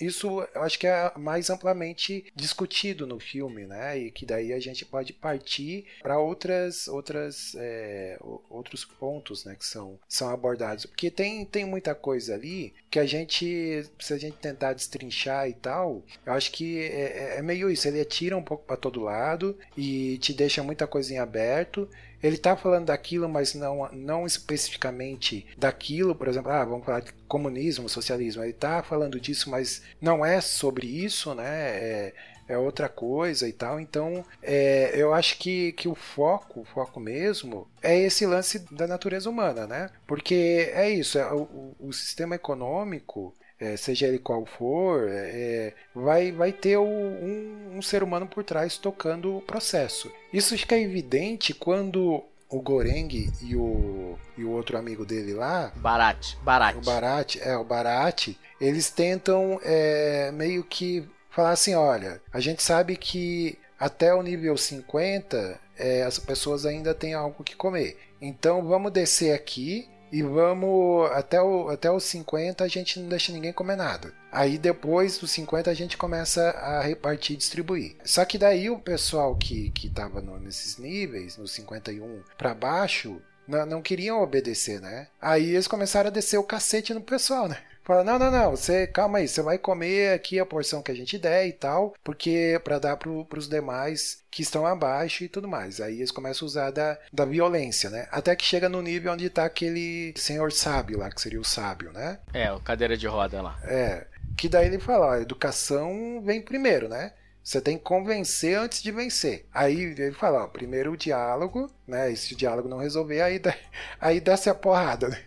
isso eu acho que é mais amplamente discutido no filme, né? E que daí a gente pode partir para outras, outras, é, outros pontos, né? Que são, são abordados, porque tem, tem muita coisa ali que a gente, se a gente tentar destrinchar e tal, eu acho que é, é meio isso. Ele atira um pouco para todo lado e te deixa muita coisa em aberto. Ele tá falando daquilo, mas não, não especificamente daquilo, por exemplo, ah, vamos falar de comunismo, socialismo. Ele tá falando disso, mas não é sobre isso, né? É, é outra coisa e tal. Então, é, eu acho que, que o foco, o foco mesmo, é esse lance da natureza humana, né? Porque é isso, é, o- o sistema econômico, é, seja ele qual for, é, vai, vai ter o- um, um ser humano por trás tocando o processo. Isso fica evidente quando o Goreng e o, e o outro amigo dele lá, Barat, Barat. o Barat, é, o Barat, eles tentam é, meio que falar assim, olha, a gente sabe que até o nível 50 é, as pessoas ainda têm algo que comer. Então vamos descer aqui e vamos até o, até os 50 a gente não deixa ninguém comer nada. Aí depois dos 50 a gente começa a repartir e distribuir. Só que daí o pessoal que, que tava no- nesses níveis, nos 51 para baixo, não, não queriam obedecer, né? Aí eles começaram a descer o cacete no pessoal, né? Fala, não, não, não, você, calma aí, você vai comer aqui a porção que a gente der e tal, porque para dar pro, pros demais que estão abaixo e tudo mais. Aí eles começam a usar da, da violência, né? Até que chega no nível onde tá aquele senhor sábio lá, que seria o sábio, né? É, o cadeira de roda lá. É, que daí ele fala, ó, educação vem primeiro, né? Você tem que convencer antes de vencer. Aí ele fala, ó, primeiro o diálogo, né? E se o diálogo não resolver, aí, dá- aí desce a porrada, né?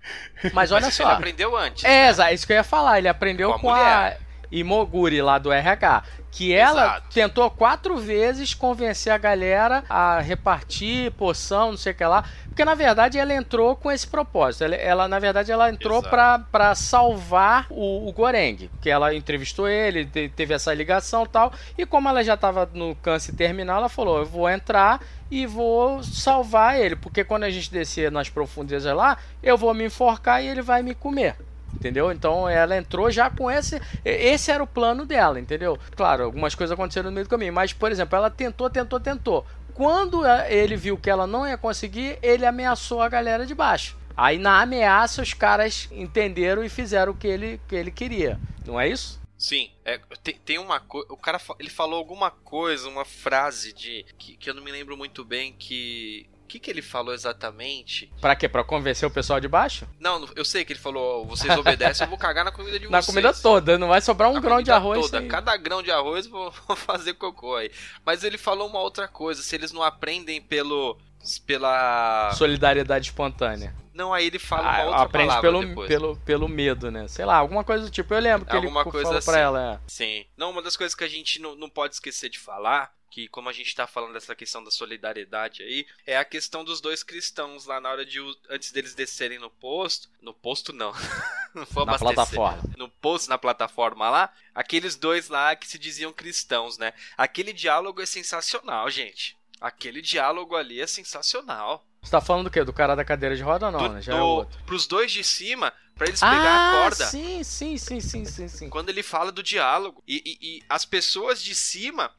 Mas olha Mas só. Ele aprendeu antes. É, né? isso que eu ia falar. Ele aprendeu Com com, a a, mulher. Imoguri lá do RH. Que ela Exato. tentou quatro vezes convencer a galera a repartir poção, não sei o que lá. Porque na verdade ela entrou com esse propósito. Ela, ela, na verdade, ela entrou pra salvar o, o Goreng. Que ela entrevistou ele, te- teve essa ligação e tal. E como ela já tava no câncer terminal, ela falou: Eu vou entrar e vou salvar ele. Porque quando a gente descer nas profundezas lá, eu vou me enforcar e ele vai me comer. Entendeu? Então ela entrou já com esse. Esse era o plano dela, entendeu? Claro, algumas coisas aconteceram no meio do caminho. Mas, por exemplo, ela tentou, tentou, tentou. Quando a- ele viu que ela não ia conseguir, ele ameaçou a galera de baixo. Aí na ameaça os caras entenderam e fizeram o que ele, que ele queria. Não é isso? Sim, é, tem, tem uma coisa. O cara ele falou alguma coisa, uma frase de. Que, que eu não me lembro muito bem que. O que, que ele falou exatamente? Pra quê? Pra convencer o pessoal de baixo? Não, eu sei que ele falou, vocês obedecem, eu vou cagar na comida de Na vocês. comida toda, não vai sobrar um A grão de arroz. Toda. sem- Cada grão de arroz eu vou vou fazer cocô aí. Mas ele falou uma outra coisa, se eles não aprendem pelo. pela. Solidariedade espontânea. Não, aí ele fala uma Ah, outra aprende pelo, depois. pelo, pelo medo, né? Sei lá, alguma coisa do tipo. Eu lembro que Alguma ele coisa falou assim. pra ela. é. Sim. Não, uma das coisas que a gente não, não pode esquecer de falar, que como a gente tá falando dessa questão da solidariedade aí, é a questão dos dois cristãos lá na hora de antes deles descerem no posto, no posto não, não foi Na abastecer. plataforma. No posto, na plataforma lá, aqueles dois lá que se diziam cristãos, né? Aquele diálogo é sensacional, gente. Aquele diálogo ali é sensacional. Você tá falando do quê? Do cara da cadeira de roda ou não, Do- né? Já é do- outro. pros dois de cima, pra eles pegar a Ah, corda. sim, sim, sim, sim, sim, sim. Quando ele fala do diálogo. E, e- e as pessoas de cima.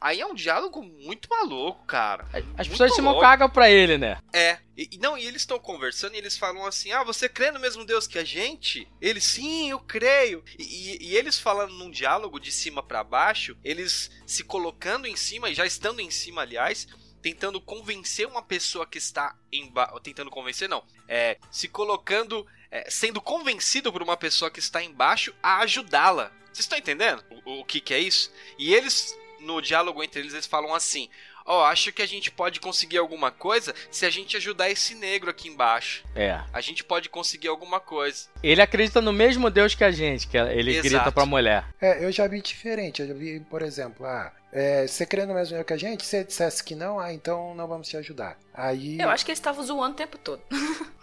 Aí é um diálogo muito maluco, cara. As Muito pessoas de cima cagam pra ele, né? É. E, não, e eles estão conversando e eles falam assim: Ah, você crê no mesmo Deus que a gente? Ele, sim, eu creio. E, e- e eles falando num diálogo de cima pra baixo, eles se colocando em cima, e já estando em cima, aliás. Tentando convencer uma pessoa que está embaixo. Tentando convencer, não. É. Se colocando. é, sendo convencido por uma pessoa que está embaixo a ajudá-la. Vocês estão entendendo o, o que, que é isso? E eles, no diálogo entre eles, eles falam assim: Ó, acho que a gente pode conseguir alguma coisa se a gente ajudar esse negro aqui embaixo. É. A gente pode conseguir alguma coisa. Ele acredita no mesmo Deus que a gente, que ele Exato. grita pra mulher. É, eu já vi diferente. Eu já vi, por exemplo, ah, é, você crê no mesmo que a gente? Se ele dissesse que não, ah, então não vamos te ajudar. Aí Eu acho que eles estavam zoando o tempo todo.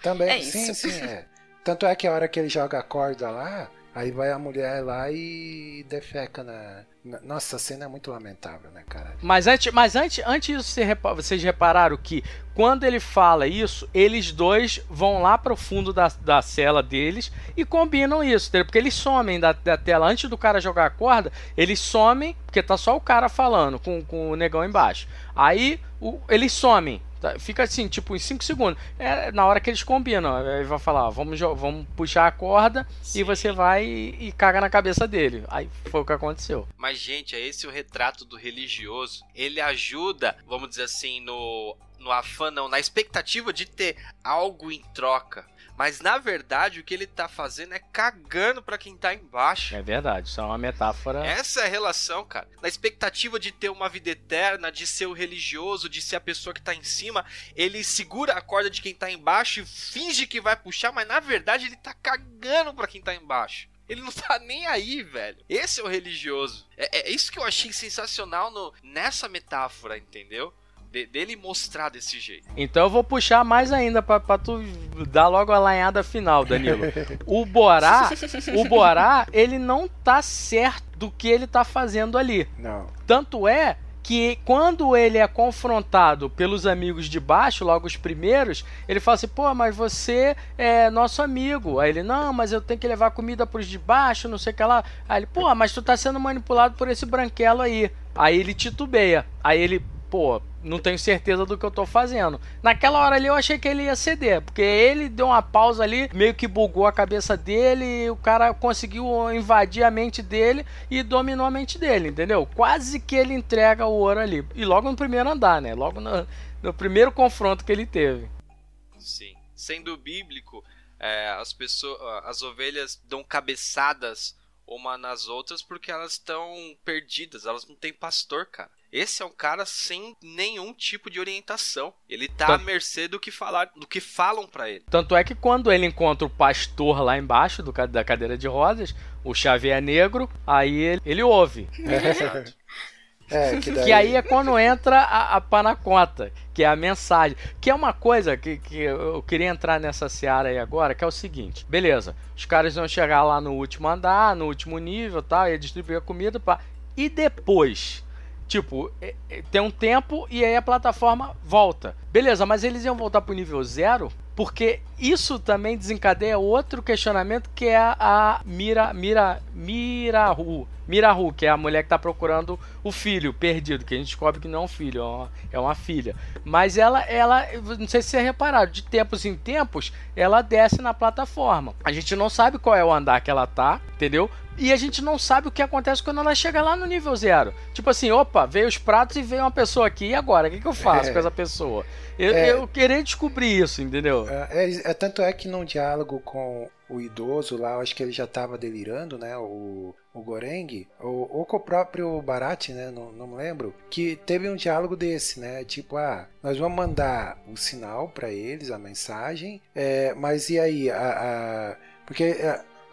também, é sim, isso. sim, é. Tanto é que a hora que ele joga a corda lá, aí vai a mulher lá e defeca na. na- Nossa, a cena é muito lamentável, né, cara? Mas antes, mas antes, antes disso, você vocês repararam que quando ele fala isso, eles dois vão lá pro fundo da, da cela deles e combinam isso? Porque eles somem da, da tela. Antes do cara jogar a corda, eles somem, porque tá só o cara falando com, com o negão embaixo. Aí o- eles somem. Tá? Fica assim, tipo, em 5 segundos. É na hora que eles combinam. Aí vai falar, ó, vamos, vamos puxar a corda e Sim. você vai e, e caga na cabeça dele. Aí foi o que aconteceu. Mas, gente, é esse o retrato do religioso. Ele ajuda, vamos dizer assim, no, no afã, não, na expectativa de ter algo em troca. Mas na verdade o que ele tá fazendo é cagando pra quem tá embaixo. É verdade, isso é uma metáfora. Essa é a relação, cara. Na expectativa de ter uma vida eterna, de ser o religioso, de ser a pessoa que tá em cima, ele segura a corda de quem tá embaixo e finge que vai puxar, mas na verdade ele tá cagando pra quem tá embaixo. Ele não tá nem aí, velho. Esse é o religioso. É, é isso que eu achei sensacional no, nessa metáfora, entendeu? De- dele mostrar desse jeito. Então eu vou puxar mais ainda pra, pra tu dar logo a lanhada final, Danilo. O Borá, o Borá, ele não tá certo do que ele tá fazendo ali. Não. Tanto é que quando ele é confrontado pelos amigos de baixo, logo os primeiros, ele fala assim: pô, mas você é nosso amigo. Aí ele: não, mas eu tenho que levar comida pros de baixo, não sei o que lá. Aí ele: pô, mas tu tá sendo manipulado por esse branquelo aí. Aí ele titubeia. Aí ele: pô, não tenho certeza do que eu tô fazendo. Naquela hora ali eu achei que ele ia ceder, porque ele deu uma pausa ali, meio que bugou a cabeça dele, o cara conseguiu invadir a mente dele e dominou a mente dele, entendeu? Quase que ele entrega o ouro ali. E logo no primeiro andar, né? Logo no, no primeiro confronto que ele teve. Sim. Sendo bíblico, é, as pessoas, as ovelhas dão cabeçadas uma nas outras porque elas estão perdidas, elas não têm pastor, cara. Esse é um cara sem nenhum tipo de orientação. Ele tá Tá. à mercê do que falar, do que falam pra ele. Tanto é que quando ele encontra o pastor lá embaixo do, da cadeira de rodas, o Xavier Negro, aí ele, ele ouve. Exato. É, que daí. Que aí é quando entra a, a panacota, que é a mensagem. Que é uma coisa que, que eu queria entrar nessa seara aí agora, que é o seguinte: beleza, os caras vão chegar lá no último andar, no último nível tal, e distribuir a comida, pá. E depois? Tipo, é- é- tem um tempo e aí a plataforma volta. Beleza, mas eles iam voltar pro nível zero? Porque isso também desencadeia outro questionamento que é a, Mira, Mira, Mirahu. Mirahu, que é a mulher que tá procurando o filho perdido, que a gente descobre que não é um filho, é uma, é filha. Mas ela, ela, não sei se você repararam, de tempos em tempos, ela desce na plataforma. A gente não sabe qual é o andar que ela tá, entendeu? E a gente não sabe o que acontece quando ela chega lá no nível zero. Tipo assim, opa, veio os pratos e veio uma pessoa aqui, e agora? O que, que eu faço É. com essa pessoa? Eu, É. eu queria descobrir isso, entendeu? É, é, é, tanto é que num diálogo com o idoso lá, eu acho que ele já estava delirando, né? O, o Goreng, ou, ou com o próprio Barat, né? Não, não me lembro. Que teve um diálogo desse, né? Tipo, ah, nós vamos mandar o sinal para eles, a mensagem, é, mas e aí? A, a- porque.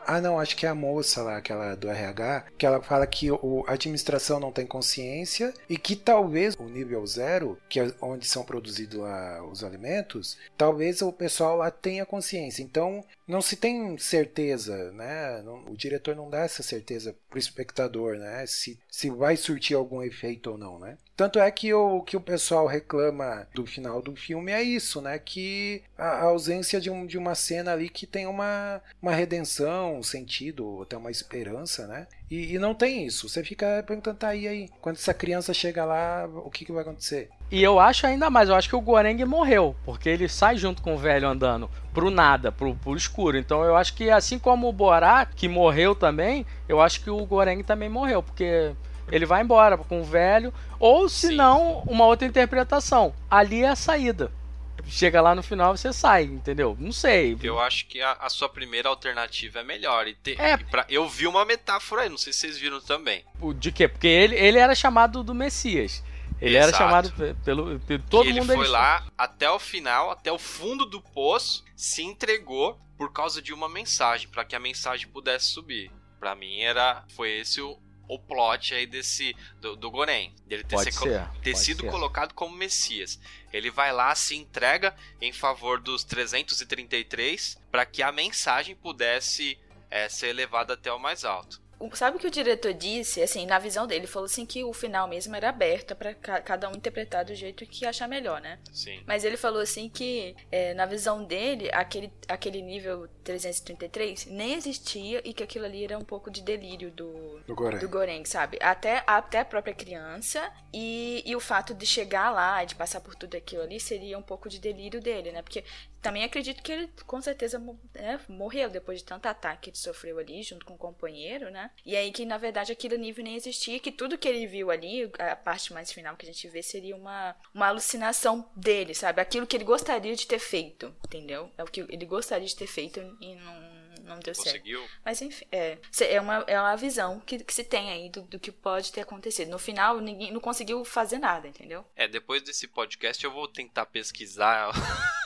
Ah, não, acho que é a moça lá, aquela do RH, que ela fala que a administração não tem consciência e que talvez o nível zero, que é onde são produzidos lá os alimentos, talvez o pessoal lá tenha consciência. Então, não se tem certeza, né? O diretor não dá essa certeza pro espectador, né? Se, se vai surtir algum efeito ou não, né? Tanto é que o que o pessoal reclama do final do filme é isso, né? Que a, a ausência de, um, de uma cena ali que tem uma, uma redenção, um sentido, até uma esperança, né? E, e não tem isso. Você fica perguntando, tá aí, aí. Quando essa criança chega lá, o que, que vai acontecer? E eu acho ainda mais, eu acho que o Goreng morreu, porque ele sai junto com o velho andando pro nada, pro, pro escuro. Então eu acho que assim como o Borá, que morreu também, eu acho que o Goreng também morreu, porque ele vai embora com o velho, ou se Sim. não, uma outra interpretação. Ali é a saída. Chega lá no final você sai, entendeu? Não sei. Eu acho que a, a sua primeira alternativa é melhor. E te- É. e pra- eu vi uma metáfora aí, não sei se vocês viram também. De quê? Porque ele, ele era chamado do Messias. Ele era Exato. chamado pe- pelo, pelo todo que ele mundo foi ele- lá até o final, até o fundo do poço, se entregou por causa de uma mensagem, para que a mensagem pudesse subir. Pra mim era foi esse o, o plot aí desse do, do Goren, dele ter, ser- ser, ter sido ser. colocado como Messias. Ele vai lá, se entrega em favor dos 333 para que a mensagem pudesse é, ser levada até o mais alto. Sabe o que o diretor disse? Assim, na visão dele, ele falou assim que o final mesmo era aberto pra ca- cada um interpretar do jeito que achar melhor, né? Sim. Mas ele falou assim que, é, na visão dele, aquele, aquele nível 333 nem existia e que aquilo ali era um pouco de delírio do, Do Goreng. do Goreng, sabe? Até, até a própria criança e, e o fato de chegar lá, de passar por tudo aquilo ali, seria um pouco de delírio dele, né? Porque também acredito que ele com certeza né, morreu depois de tanto ataque que ele sofreu ali, junto com o companheiro, né? E aí que na verdade aquele nível nem existia, que tudo que ele viu ali, a parte mais final que a gente vê, seria uma, uma alucinação dele, sabe? Aquilo que ele gostaria de ter feito, entendeu? É o que ele gostaria de ter feito e não, não deu certo. Conseguiu? Mas enfim, é, é, uma, é uma visão que, que se tem aí do, do que pode ter acontecido. No final, ninguém não conseguiu fazer nada, entendeu? É, depois desse podcast eu vou tentar pesquisar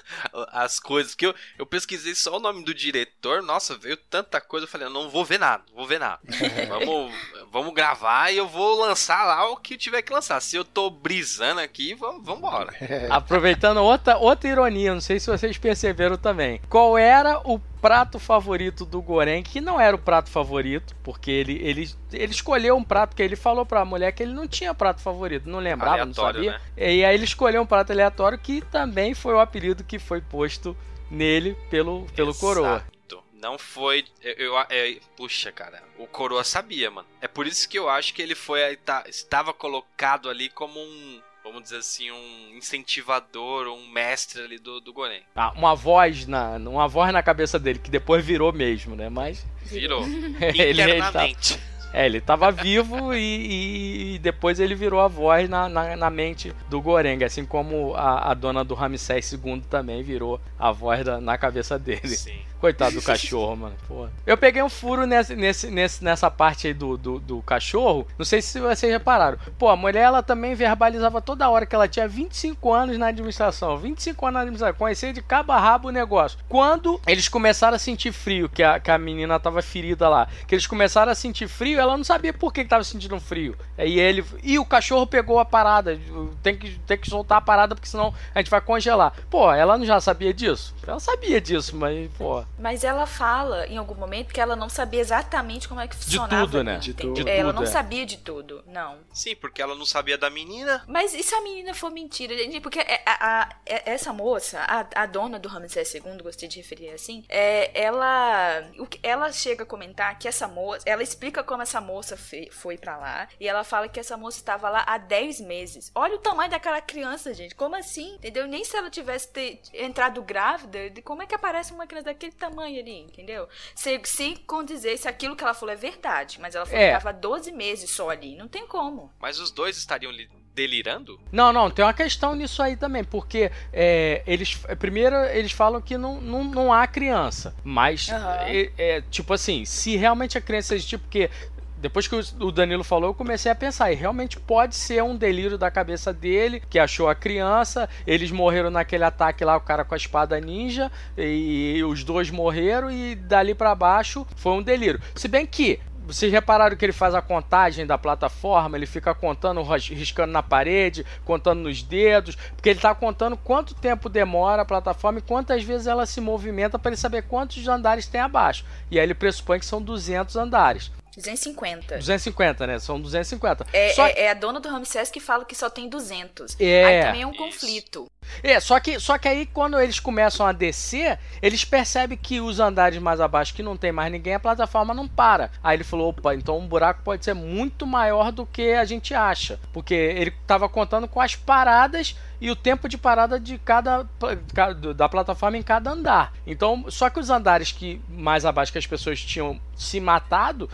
as coisas. Porque eu, eu pesquisei só o nome do diretor, nossa, veio tanta coisa. Eu falei, eu não vou ver nada, não vou ver nada. vamos, vamos gravar e eu vou lançar lá o que tiver que lançar. Se eu tô brisando aqui, vamos embora. Aproveitando outra, outra ironia, não sei se vocês perceberam também. Qual era o prato favorito do Goren, que não era o prato favorito, porque ele, ele, ele escolheu um prato que ele falou pra mulher que ele não tinha prato favorito, não lembrava, Aleatório, não sabia. né? E aí ele escolheu um prato aleatório que também foi o apelido que foi posto nele pelo, pelo Coroa. Exato. Não foi. Eu, eu- é, puxa, cara. O Coroa sabia, mano. É por isso que eu acho que ele foi. tá- estava colocado ali como um. Vamos dizer assim, um incentivador, um mestre ali do, do Goren. Ah, uma voz na uma voz na cabeça dele que depois virou mesmo, né? Mas Virou. ele, ele tá- Internamente. é, ele tava vivo e, e depois ele virou a voz na, na, na mente do Goreng, assim como a, a dona do Ramsés II também virou a voz da- na cabeça dele. Sim. Coitado do cachorro, mano. Pô. Eu peguei um furo nesse, nesse, nesse- nessa parte aí do, do, do cachorro. Não sei se vocês repararam. Pô, a mulher ela também verbalizava toda hora que ela tinha 25 anos na administração. 25 anos na administração. Conhecia de cabo a rabo o negócio. Quando eles começaram a sentir frio, que a, que a menina tava ferida lá, que eles começaram a sentir frio, ela não sabia por que, que tava sentindo frio. Aí ele. E o cachorro pegou a parada. Tem que, tem que soltar a parada, porque senão a gente vai congelar. Pô, ela não já sabia disso? Ela sabia disso, mas, pô. Mas ela fala em algum momento que ela não sabia exatamente como é que funcionava. tudo, né? De tudo. É, ela não é. sabia de tudo, não. Sim, porque ela não sabia da menina. Mas e se a menina for mentira? gente? Porque é- a- a- é- essa moça, a, a dona do Ramsés II, gostei de referir assim, é, ela, o que- ela chega a comentar que essa moça, ela explica como essa moça fe- foi pra lá e ela fala que essa moça estava lá há 10 meses. Olha o tamanho daquela criança, gente. Como assim? Entendeu? Nem se ela tivesse ter entrado grávida, de- como é que aparece uma criança daquele tamanho ali, entendeu? Se, se condizer se aquilo que ela falou é verdade, mas ela falou É. que estava 12 meses só ali. Não tem como. Mas os dois estariam li- delirando? Não, não, tem uma questão nisso aí também, porque é, eles. Primeiro, eles falam que não, não, não há criança. Mas, Aham. é, é, tipo assim, se realmente a criança existir, porque. Depois que o Danilo falou, eu comecei a pensar, e realmente pode ser um delírio da cabeça dele, que achou a criança, eles morreram naquele ataque lá, o cara com a espada ninja, e os dois morreram, e dali pra baixo foi um delírio. Se bem que vocês repararam que ele faz a contagem da plataforma, ele fica contando, riscando na parede, contando nos dedos, porque ele tá contando quanto tempo demora a plataforma e quantas vezes ela se movimenta para ele saber quantos andares tem abaixo. E aí ele pressupõe que são 200 andares. 250. 250, né? São 250. É, Só é, é a dona do Ramsés que fala que só tem 200. É. Aí também é um Isso. conflito. É, só que, só que aí quando eles começam a descer, eles percebem que os andares mais abaixo que não tem mais ninguém, a plataforma não para. Aí ele falou, opa, então um buraco pode ser muito maior do que a gente acha. Porque ele tava contando com as paradas e o tempo de parada de cada ca- da plataforma em cada andar. Então, só que os andares que mais abaixo que as pessoas tinham se matado,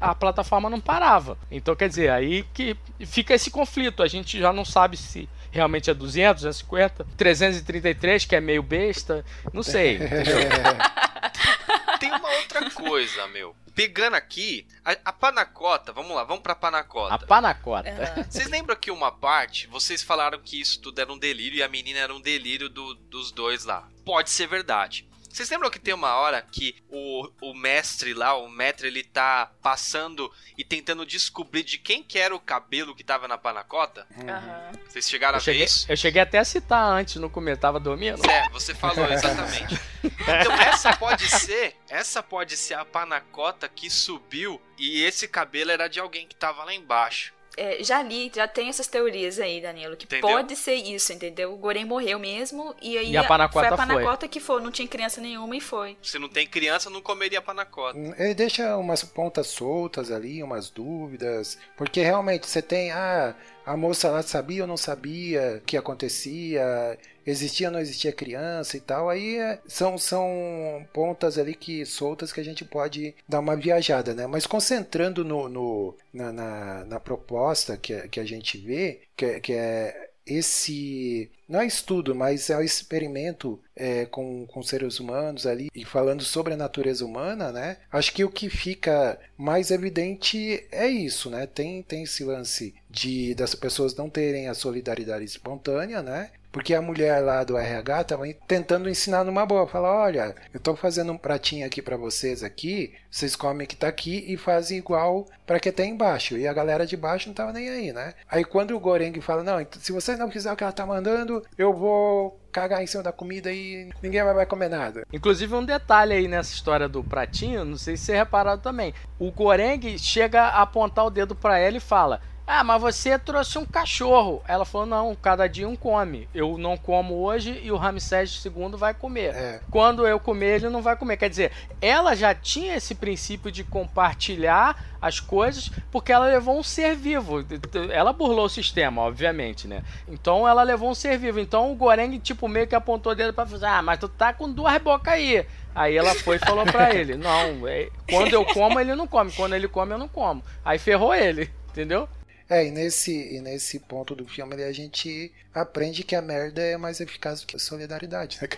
a plataforma não parava. Então, quer dizer, aí que fica esse conflito. A gente já não sabe se realmente é 200, 250, 333, que é meio besta, não sei. Tem uma outra coisa, meu. Pegando aqui, a, a panacota, vamos lá, vamos pra panacota. A panacota. Vocês lembram que uma parte, vocês falaram que isso tudo era um delírio e a menina era um delírio do- dos dois lá. Pode ser verdade. Vocês lembram que tem uma hora que o, o mestre lá, o mestre, ele tá passando e tentando descobrir de quem que era o cabelo que tava na panacota? Aham. Vocês chegaram Eu a ver cheguei, isso? eu cheguei até a citar antes no começo, tava dormindo. É, você falou exatamente. Então essa pode ser, essa pode ser a panacota que subiu e esse cabelo era de alguém que tava lá embaixo. É, já li, já tem essas teorias aí, Danilo, que Entendeu? pode ser isso, entendeu? O Gorem morreu mesmo e aí E a panacota foi a foi. panacota que foi, não tinha criança nenhuma e foi. Se não tem criança, não comeria panacota. Ele deixa umas pontas soltas ali, umas dúvidas, porque realmente você tem, ah, a moça lá sabia ou não sabia o que acontecia, existia ou não existia criança e tal, aí é, são, são pontas ali que soltas que a gente pode dar uma viajada, né? Mas concentrando no, no- na, na, na proposta que, a- que a gente vê, que, é- que é esse não é estudo, mas é um experimento é, com, com seres humanos ali e falando sobre a natureza humana, né? Acho que o que fica mais evidente é isso, né? Tem, tem esse lance de das pessoas não terem a solidariedade espontânea, né? Porque a mulher lá do RH tava tentando ensinar numa boa. Falar, olha, eu tô fazendo um pratinho aqui para vocês aqui, vocês comem que tá aqui e fazem igual para que tá embaixo. E a galera de baixo não tava nem aí, né? Aí quando o Goreng fala, não, então, se vocês não quiserem o que ela tá mandando, eu vou cagar em cima da comida e ninguém vai comer nada. Inclusive, um detalhe aí nessa história do pratinho, não sei se você reparado também. O Goreng chega a apontar o dedo para ela e fala: ah, mas você trouxe um cachorro. Ela falou: não, cada dia um come. Eu não como hoje e o Ramsés II vai comer. É. Quando eu comer, ele não vai comer. Quer dizer, ela já tinha esse princípio de compartilhar as coisas porque ela levou um ser vivo. Ela burlou o sistema, obviamente, né? Então ela levou um ser vivo. Então o Goreng, tipo, meio que apontou o dedo pra falar: ah, mas tu tá com duas bocas aí. Aí ela foi e falou pra ele: não, é, quando eu como, ele não come. Quando ele come, eu não como. Aí ferrou ele, entendeu? É, e nesse, e nesse ponto do filme a gente aprende que a merda é mais eficaz do que a solidariedade, né?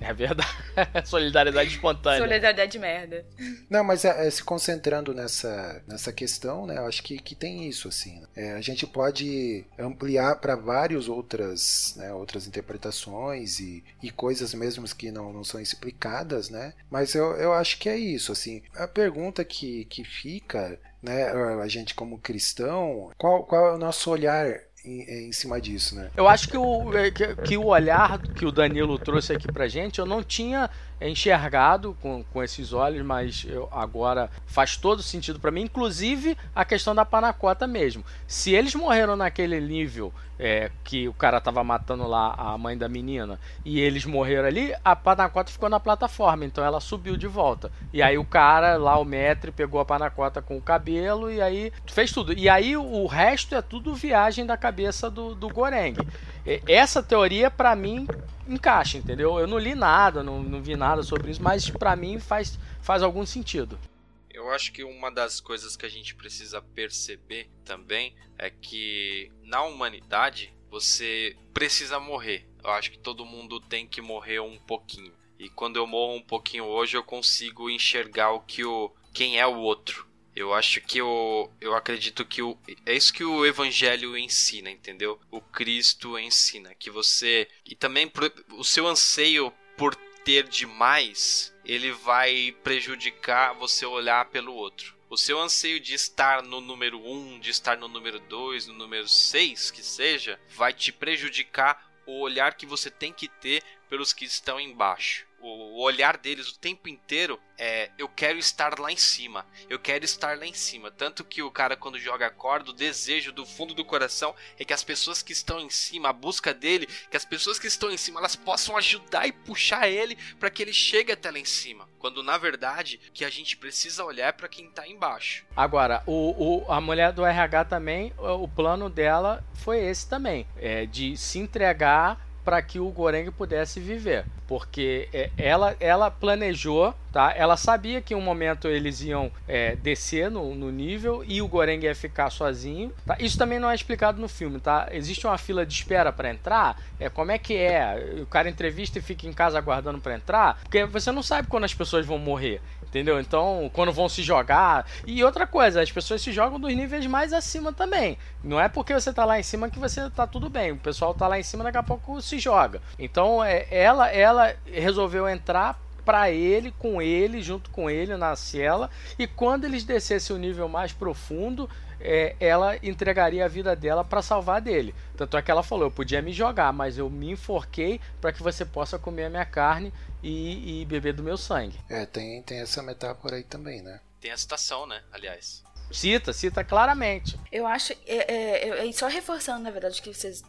É verdade. solidariedade espontânea. Solidariedade de merda. Não, mas é, é, se concentrando nessa, nessa questão, né? Eu acho que, que tem isso, assim. Né? É, a gente pode ampliar para várias outras, né, outras interpretações e, e coisas mesmo que não, não são explicadas, né? Mas eu, eu acho que é isso, assim. A pergunta que, que fica né, a gente como cristão, qual, qual é o nosso olhar em, em, cima disso, né? Eu acho que o, é, que, que, o olhar que o Danilo trouxe aqui pra gente, eu não tinha enxergado com, com esses olhos, mas eu, agora faz todo sentido para mim, inclusive a questão da panacota mesmo. Se eles morreram naquele nível é, que o cara tava matando lá a mãe da menina e eles morreram ali, a panacota ficou na plataforma, então ela subiu de volta. E aí o cara lá, o metre, pegou a panacota com o cabelo e aí fez tudo. E aí o resto é tudo viagem da cabeça do, do Goreng. Essa teoria, para mim, encaixa, entendeu? Eu não li nada, não, não vi nada sobre isso, mas para mim faz, faz algum sentido. Eu acho que uma das coisas que a gente precisa perceber também é que na humanidade você precisa morrer. Eu acho que todo mundo tem que morrer um pouquinho. E quando eu morro um pouquinho hoje, eu consigo enxergar o que o quem é o outro. Eu acho que eu, eu acredito que o, é isso que o evangelho ensina, entendeu? O Cristo ensina que você e também o seu anseio por ter demais, ele vai prejudicar você olhar pelo outro. O seu anseio de estar no número 1, um, de estar no número 2, no número 6, que seja, vai te prejudicar o olhar que você tem que ter pelos que estão embaixo o olhar deles o tempo inteiro é eu quero estar lá em cima, eu quero estar lá em cima. Tanto que o cara quando joga a corda, o desejo do fundo do coração é que as pessoas que estão em cima, a busca dele, que as pessoas que estão em cima elas possam ajudar e puxar ele para que ele chegue até lá em cima. Quando na verdade que a gente precisa olhar para quem tá embaixo. Agora, o, o, a mulher do RH também, o plano dela foi esse também, é de se entregar para que o Goreng pudesse viver, porque é, ela, ela planejou, tá? Ela sabia que em um momento eles iam é, descer no, no, nível e o Goreng ia ficar sozinho. Tá? Isso também não é explicado no filme, tá? Existe uma fila de espera para entrar. É como é que é? O cara entrevista e fica em casa aguardando para entrar, porque você não sabe quando as pessoas vão morrer. Entendeu? Então, quando vão se jogar. E outra coisa, as pessoas se jogam dos níveis mais acima também. Não é porque você tá lá em cima que você tá tudo bem. O pessoal tá lá em cima, daqui a pouco se joga. Então, é, ela, ela resolveu entrar para ele, com ele, junto com ele na cela. E quando eles descessem o nível mais profundo, é, ela entregaria a vida dela para salvar dele. Tanto é que ela falou: eu podia me jogar, mas eu me enforquei para que você possa comer a minha carne e, e, beber do meu sangue. É, tem, tem essa metáfora aí também, né? Tem a citação, né? Aliás. Cita, cita claramente. Eu acho, é, é, é, só reforçando, na verdade, que vocês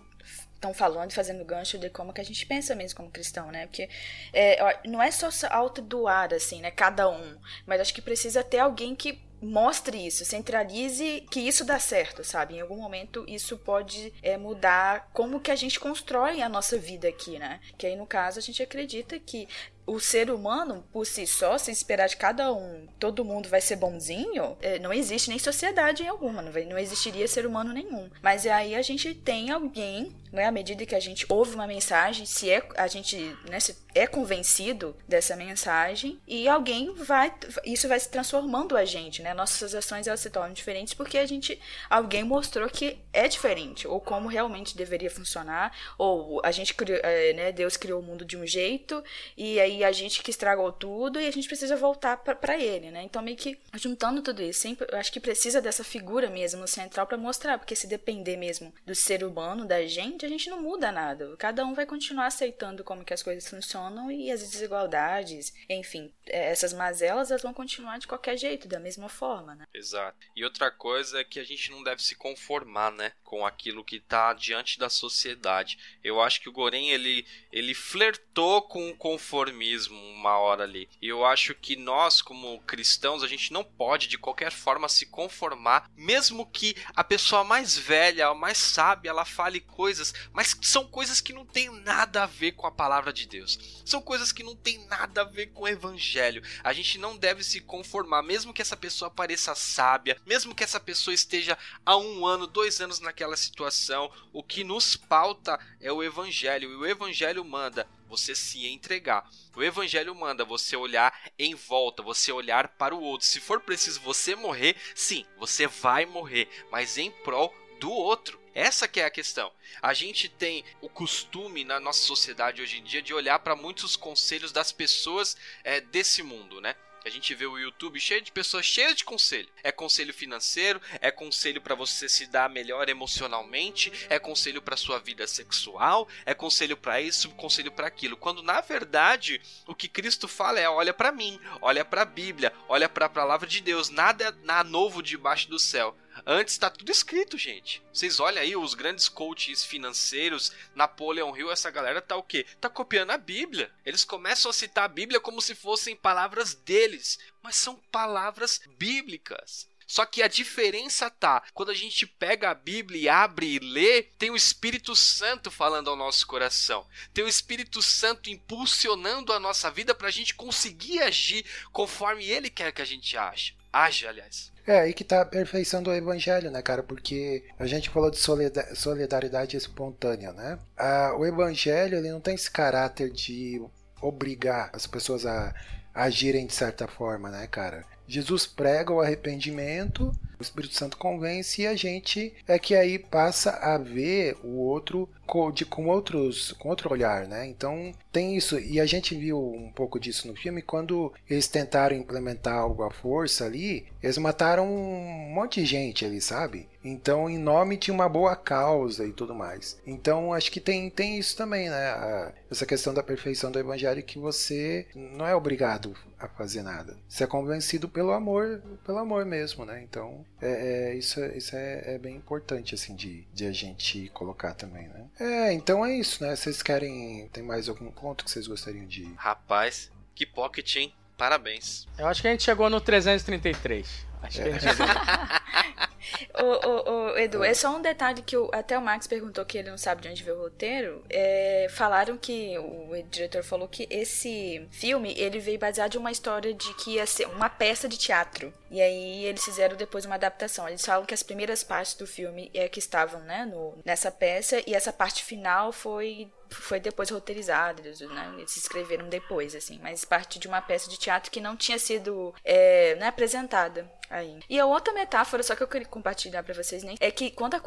estão falando, fazendo gancho de como que a gente pensa mesmo como cristão, né? Porque é, não é só autodoar, assim, né? Cada um. Mas acho que precisa ter alguém que mostre isso, centralize que isso dá certo, sabe? Em algum momento isso pode é, mudar como que a gente constrói a nossa vida aqui, né? Que aí no caso a gente acredita que o ser humano, por si só, se esperar de cada um, todo mundo vai ser bonzinho, é, não existe nem sociedade alguma, não, existiria ser humano nenhum. Mas aí a gente tem alguém, né, à medida que a gente ouve uma mensagem, se é, a gente né, se é convencido dessa mensagem, e alguém vai, isso vai se transformando a gente, né? Nossas ações elas se tornam diferentes porque a gente, alguém mostrou que é diferente, ou como realmente deveria funcionar, ou a gente, é, né, Deus criou o mundo de um jeito, e aí a gente que estragou tudo e a gente precisa voltar para ele, né? Então meio que juntando tudo isso, sempre, eu acho que precisa dessa figura mesmo central para mostrar, porque se depender mesmo do ser humano, da gente, a gente não muda nada. Cada um vai continuar aceitando como que as coisas funcionam e as desigualdades, enfim, é, essas mazelas elas vão continuar de qualquer jeito, da mesma forma, né? Exato. E outra coisa é que a gente não deve se conformar, né, com aquilo que tá diante da sociedade. Eu acho que o Goren ele ele flertou com o conformismo uma hora ali. E eu acho que nós, como cristãos, a gente não pode de qualquer forma se conformar, mesmo que a pessoa mais velha, a mais sábia, ela fale coisas, mas são coisas que não tem nada a ver com a palavra de Deus. São coisas que não tem nada a ver com o evangelho. A gente não deve se conformar, mesmo que essa pessoa pareça sábia, mesmo que essa pessoa esteja há um ano, dois anos naquela situação. O que nos pauta é o evangelho. E o evangelho manda você se entregar. O evangelho manda você olhar em volta, você olhar para o outro. Se for preciso você morrer, sim, você vai morrer, mas em prol do outro. Essa que é a questão. A gente tem o costume na nossa sociedade hoje em dia de olhar para muitos conselhos das pessoas é, desse mundo, né? A gente vê o YouTube cheio de pessoas cheias de conselho. É conselho financeiro, é conselho para você se dar melhor emocionalmente, é conselho para sua vida sexual, é conselho para isso, conselho para aquilo. Quando na verdade o que Cristo fala é: olha para mim, olha para a Bíblia, olha para a palavra de Deus. Nada é novo debaixo do céu. Antes tá tudo escrito, gente. Vocês olham aí os grandes coaches financeiros, Napoleon Hill, essa galera tá o quê? Tá copiando a Bíblia. Eles começam a citar a Bíblia como se fossem palavras deles, mas são palavras bíblicas. Só que a diferença tá, quando a gente pega a Bíblia e abre e lê, tem o Espírito Santo falando ao nosso coração. Tem o Espírito Santo impulsionando a nossa vida para a gente conseguir agir conforme ele quer que a gente age. Age, aliás. É aí que tá a perfeição do evangelho, né, cara? Porque a gente falou de solidariedade espontânea, né? Ah, o evangelho ele não tem esse caráter de obrigar as pessoas a agirem de certa forma, né, cara? Jesus prega o arrependimento, o Espírito Santo convence e a gente é que aí passa a ver o outro de, com outros com outro olhar, né? Então tem isso e a gente viu um pouco disso no filme quando eles tentaram implementar algo à força ali, eles mataram um monte de gente ali, sabe? Então em nome de uma boa causa e tudo mais. Então acho que tem tem isso também, né? A, essa questão da perfeição do evangelho que você não é obrigado a fazer nada. Você é convencido pelo amor, pelo amor mesmo, né? Então é, é isso, isso é, é, bem importante assim de, de a gente colocar também, né? É, então é isso, né? Vocês querem. Tem mais algum ponto que vocês gostariam de. Rapaz, que pocket, hein? Parabéns. Eu acho que a gente chegou no 333. Acho que ô, ô, Edu, é só um detalhe que o, até o Max perguntou que ele não sabe de onde veio o roteiro. É, falaram que o, o diretor falou que esse filme ele veio baseado em uma história de que ia ser uma peça de teatro. E aí eles fizeram depois uma adaptação. Eles falam que as primeiras partes do filme é que estavam né, no, nessa peça e essa parte final foi foi depois roteirizado, eles, né, eles escreveram depois, assim, mas parte de uma peça de teatro que não tinha sido é, né, apresentada aí. E a outra metáfora, só que eu queria compartilhar para vocês, né, é que quando a,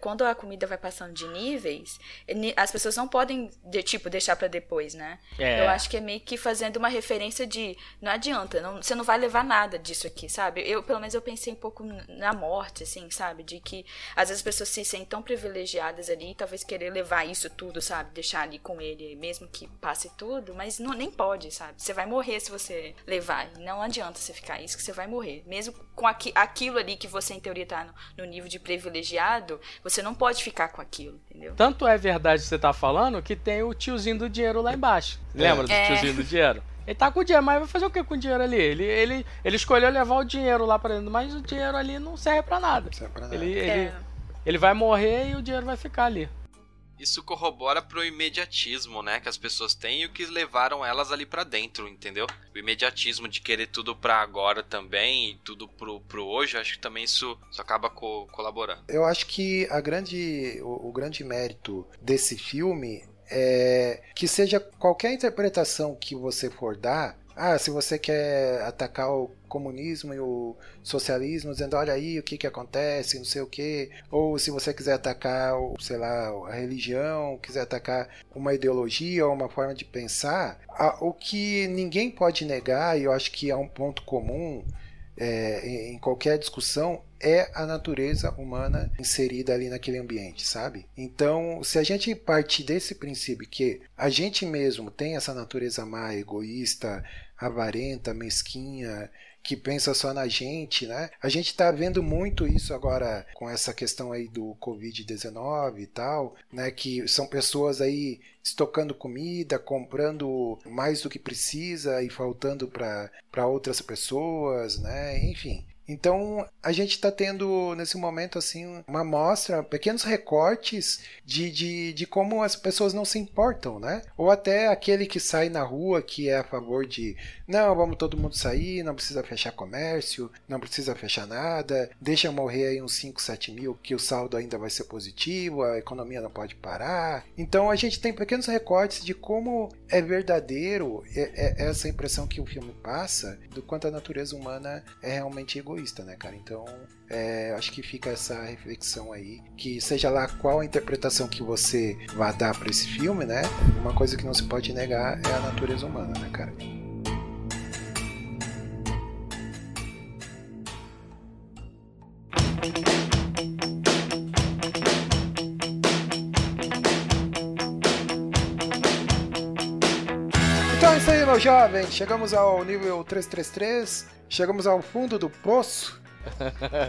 quando a comida vai passando de níveis, as pessoas não podem, de, tipo, deixar para depois, né? É. Eu acho que é meio que fazendo uma referência de, não adianta, não, você não vai levar nada disso aqui, sabe? Eu, pelo menos, eu pensei um pouco na morte, assim, sabe? De que às vezes as pessoas se sentem tão privilegiadas ali, talvez querer levar isso tudo, sabe? Sabe? Deixar ali com ele, mesmo que passe tudo, mas não, nem pode, sabe? Você vai morrer se você levar. Não adianta você ficar isso, que você vai morrer. Mesmo com aqui, aquilo ali que você, em teoria, tá no, no, nível de privilegiado, você não pode ficar com aquilo, entendeu? Tanto é verdade que você tá falando que tem o tiozinho do dinheiro lá embaixo. Lembra é. do tiozinho do dinheiro? Ele tá com o dinheiro, mas vai fazer o que com o dinheiro ali? Ele, ele, ele escolheu levar o dinheiro lá pra dentro, mas o dinheiro ali não serve pra nada. Não serve pra nada. Ele, é. ele, ele vai morrer e o dinheiro vai ficar ali. Isso corrobora pro imediatismo, né, que as pessoas têm e o que levaram elas ali pra dentro, entendeu? O imediatismo de querer tudo pra agora também e tudo pro, pro hoje, acho que também isso, isso acaba co- colaborando. Eu acho que a grande, o, o grande mérito desse filme é que seja qualquer interpretação que você for dar. Ah, se você quer atacar o comunismo e o socialismo, dizendo olha aí o que que acontece, não sei o que, ou se você quiser atacar, sei lá, a religião, quiser atacar uma ideologia ou uma forma de pensar, o que ninguém pode negar, e eu acho que é um ponto comum é, em qualquer discussão é a natureza humana inserida ali naquele ambiente, sabe? Então, se a gente partir desse princípio que a gente mesmo tem essa natureza má, egoísta, avarenta, mesquinha, que pensa só na gente, né? A gente tá vendo muito isso agora com essa questão aí do Covid-19 e tal, né? Que são pessoas aí estocando comida, comprando mais do que precisa e faltando para outras pessoas, né? Enfim. Então a gente está tendo nesse momento assim uma amostra, pequenos recortes de, de, de como as pessoas não se importam, né? Ou até aquele que sai na rua que é a favor de não, vamos todo mundo sair, não precisa fechar comércio, não precisa fechar nada, deixa morrer aí uns 5, 7 mil que o saldo ainda vai ser positivo, a economia não pode parar. Então a gente tem pequenos recortes de como é verdadeiro é- é essa impressão que o filme passa do quanto a natureza humana é realmente egoísta, né, cara? Então é, acho que fica essa reflexão aí, que seja lá qual a interpretação que você vai dar para esse filme, né? Uma coisa que não se pode negar é a natureza humana, né, cara? Então é jovem. Chegamos ao nível 333. Chegamos ao fundo do poço.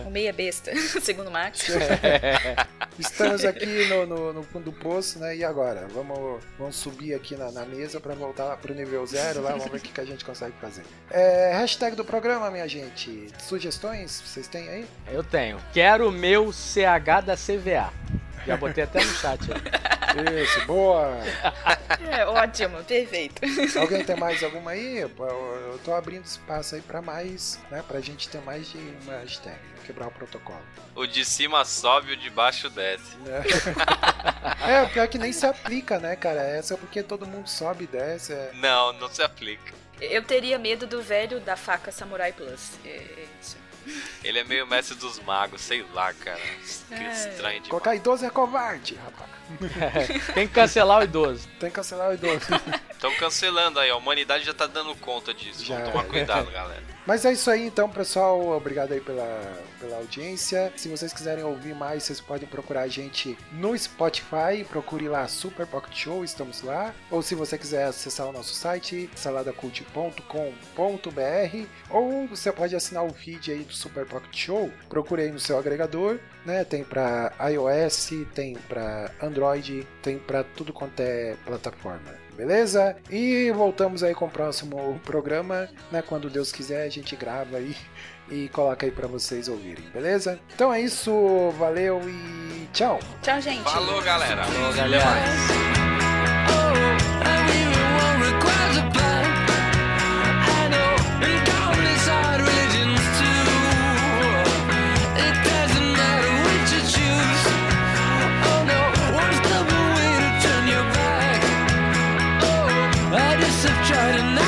O meia besta, segundo o Max. Estamos aqui no, no, no fundo do poço, né? E agora? Vamos, vamos subir aqui na, na mesa para voltar pro nível zero lá. Vamos ver o que, que a gente consegue fazer. É, hashtag do programa, minha gente. Sugestões vocês têm aí? Eu tenho. Quero meu CH da CVA. Já botei até no chat aí. Isso, boa! É, ótimo, perfeito. Alguém tem mais alguma aí? Eu tô abrindo espaço aí para mais, né? Pra gente ter mais de uma hashtag. Quebrar o protocolo. O de cima sobe, o de baixo desce. né? É, o pior é que nem se aplica, né, cara? Essa é porque todo mundo sobe e desce. é- Não, não se aplica. Eu teria medo do velho da faca Samurai Plus. É isso. Ele é meio mestre dos magos, sei lá, cara. Que É. estranho demais. Colocar idoso é covarde, rapaz. Tem que cancelar o idoso. Tem que cancelar o idoso. Estão cancelando aí, a humanidade já tá dando conta disso. Já. Vamos tomar cuidado, galera. Mas é isso aí então, pessoal. Obrigado aí pela, pela audiência. Se vocês quiserem ouvir mais, vocês podem procurar a gente no Spotify. Procure lá Super Pocket Show, estamos lá. Ou se você quiser acessar o nosso site, saladacult.com.br. Ou você pode assinar o feed aí do Super Pocket Show. Procure aí no seu agregador. Né? Tem para iOS, tem para Android, tem para tudo quanto é plataforma. Beleza? E voltamos aí com o próximo programa, né? Quando Deus quiser, a gente grava aí e coloca aí pra vocês ouvirem, beleza? Então é isso, valeu e tchau! Tchau, gente. Falou, galera. Falou, galera. try to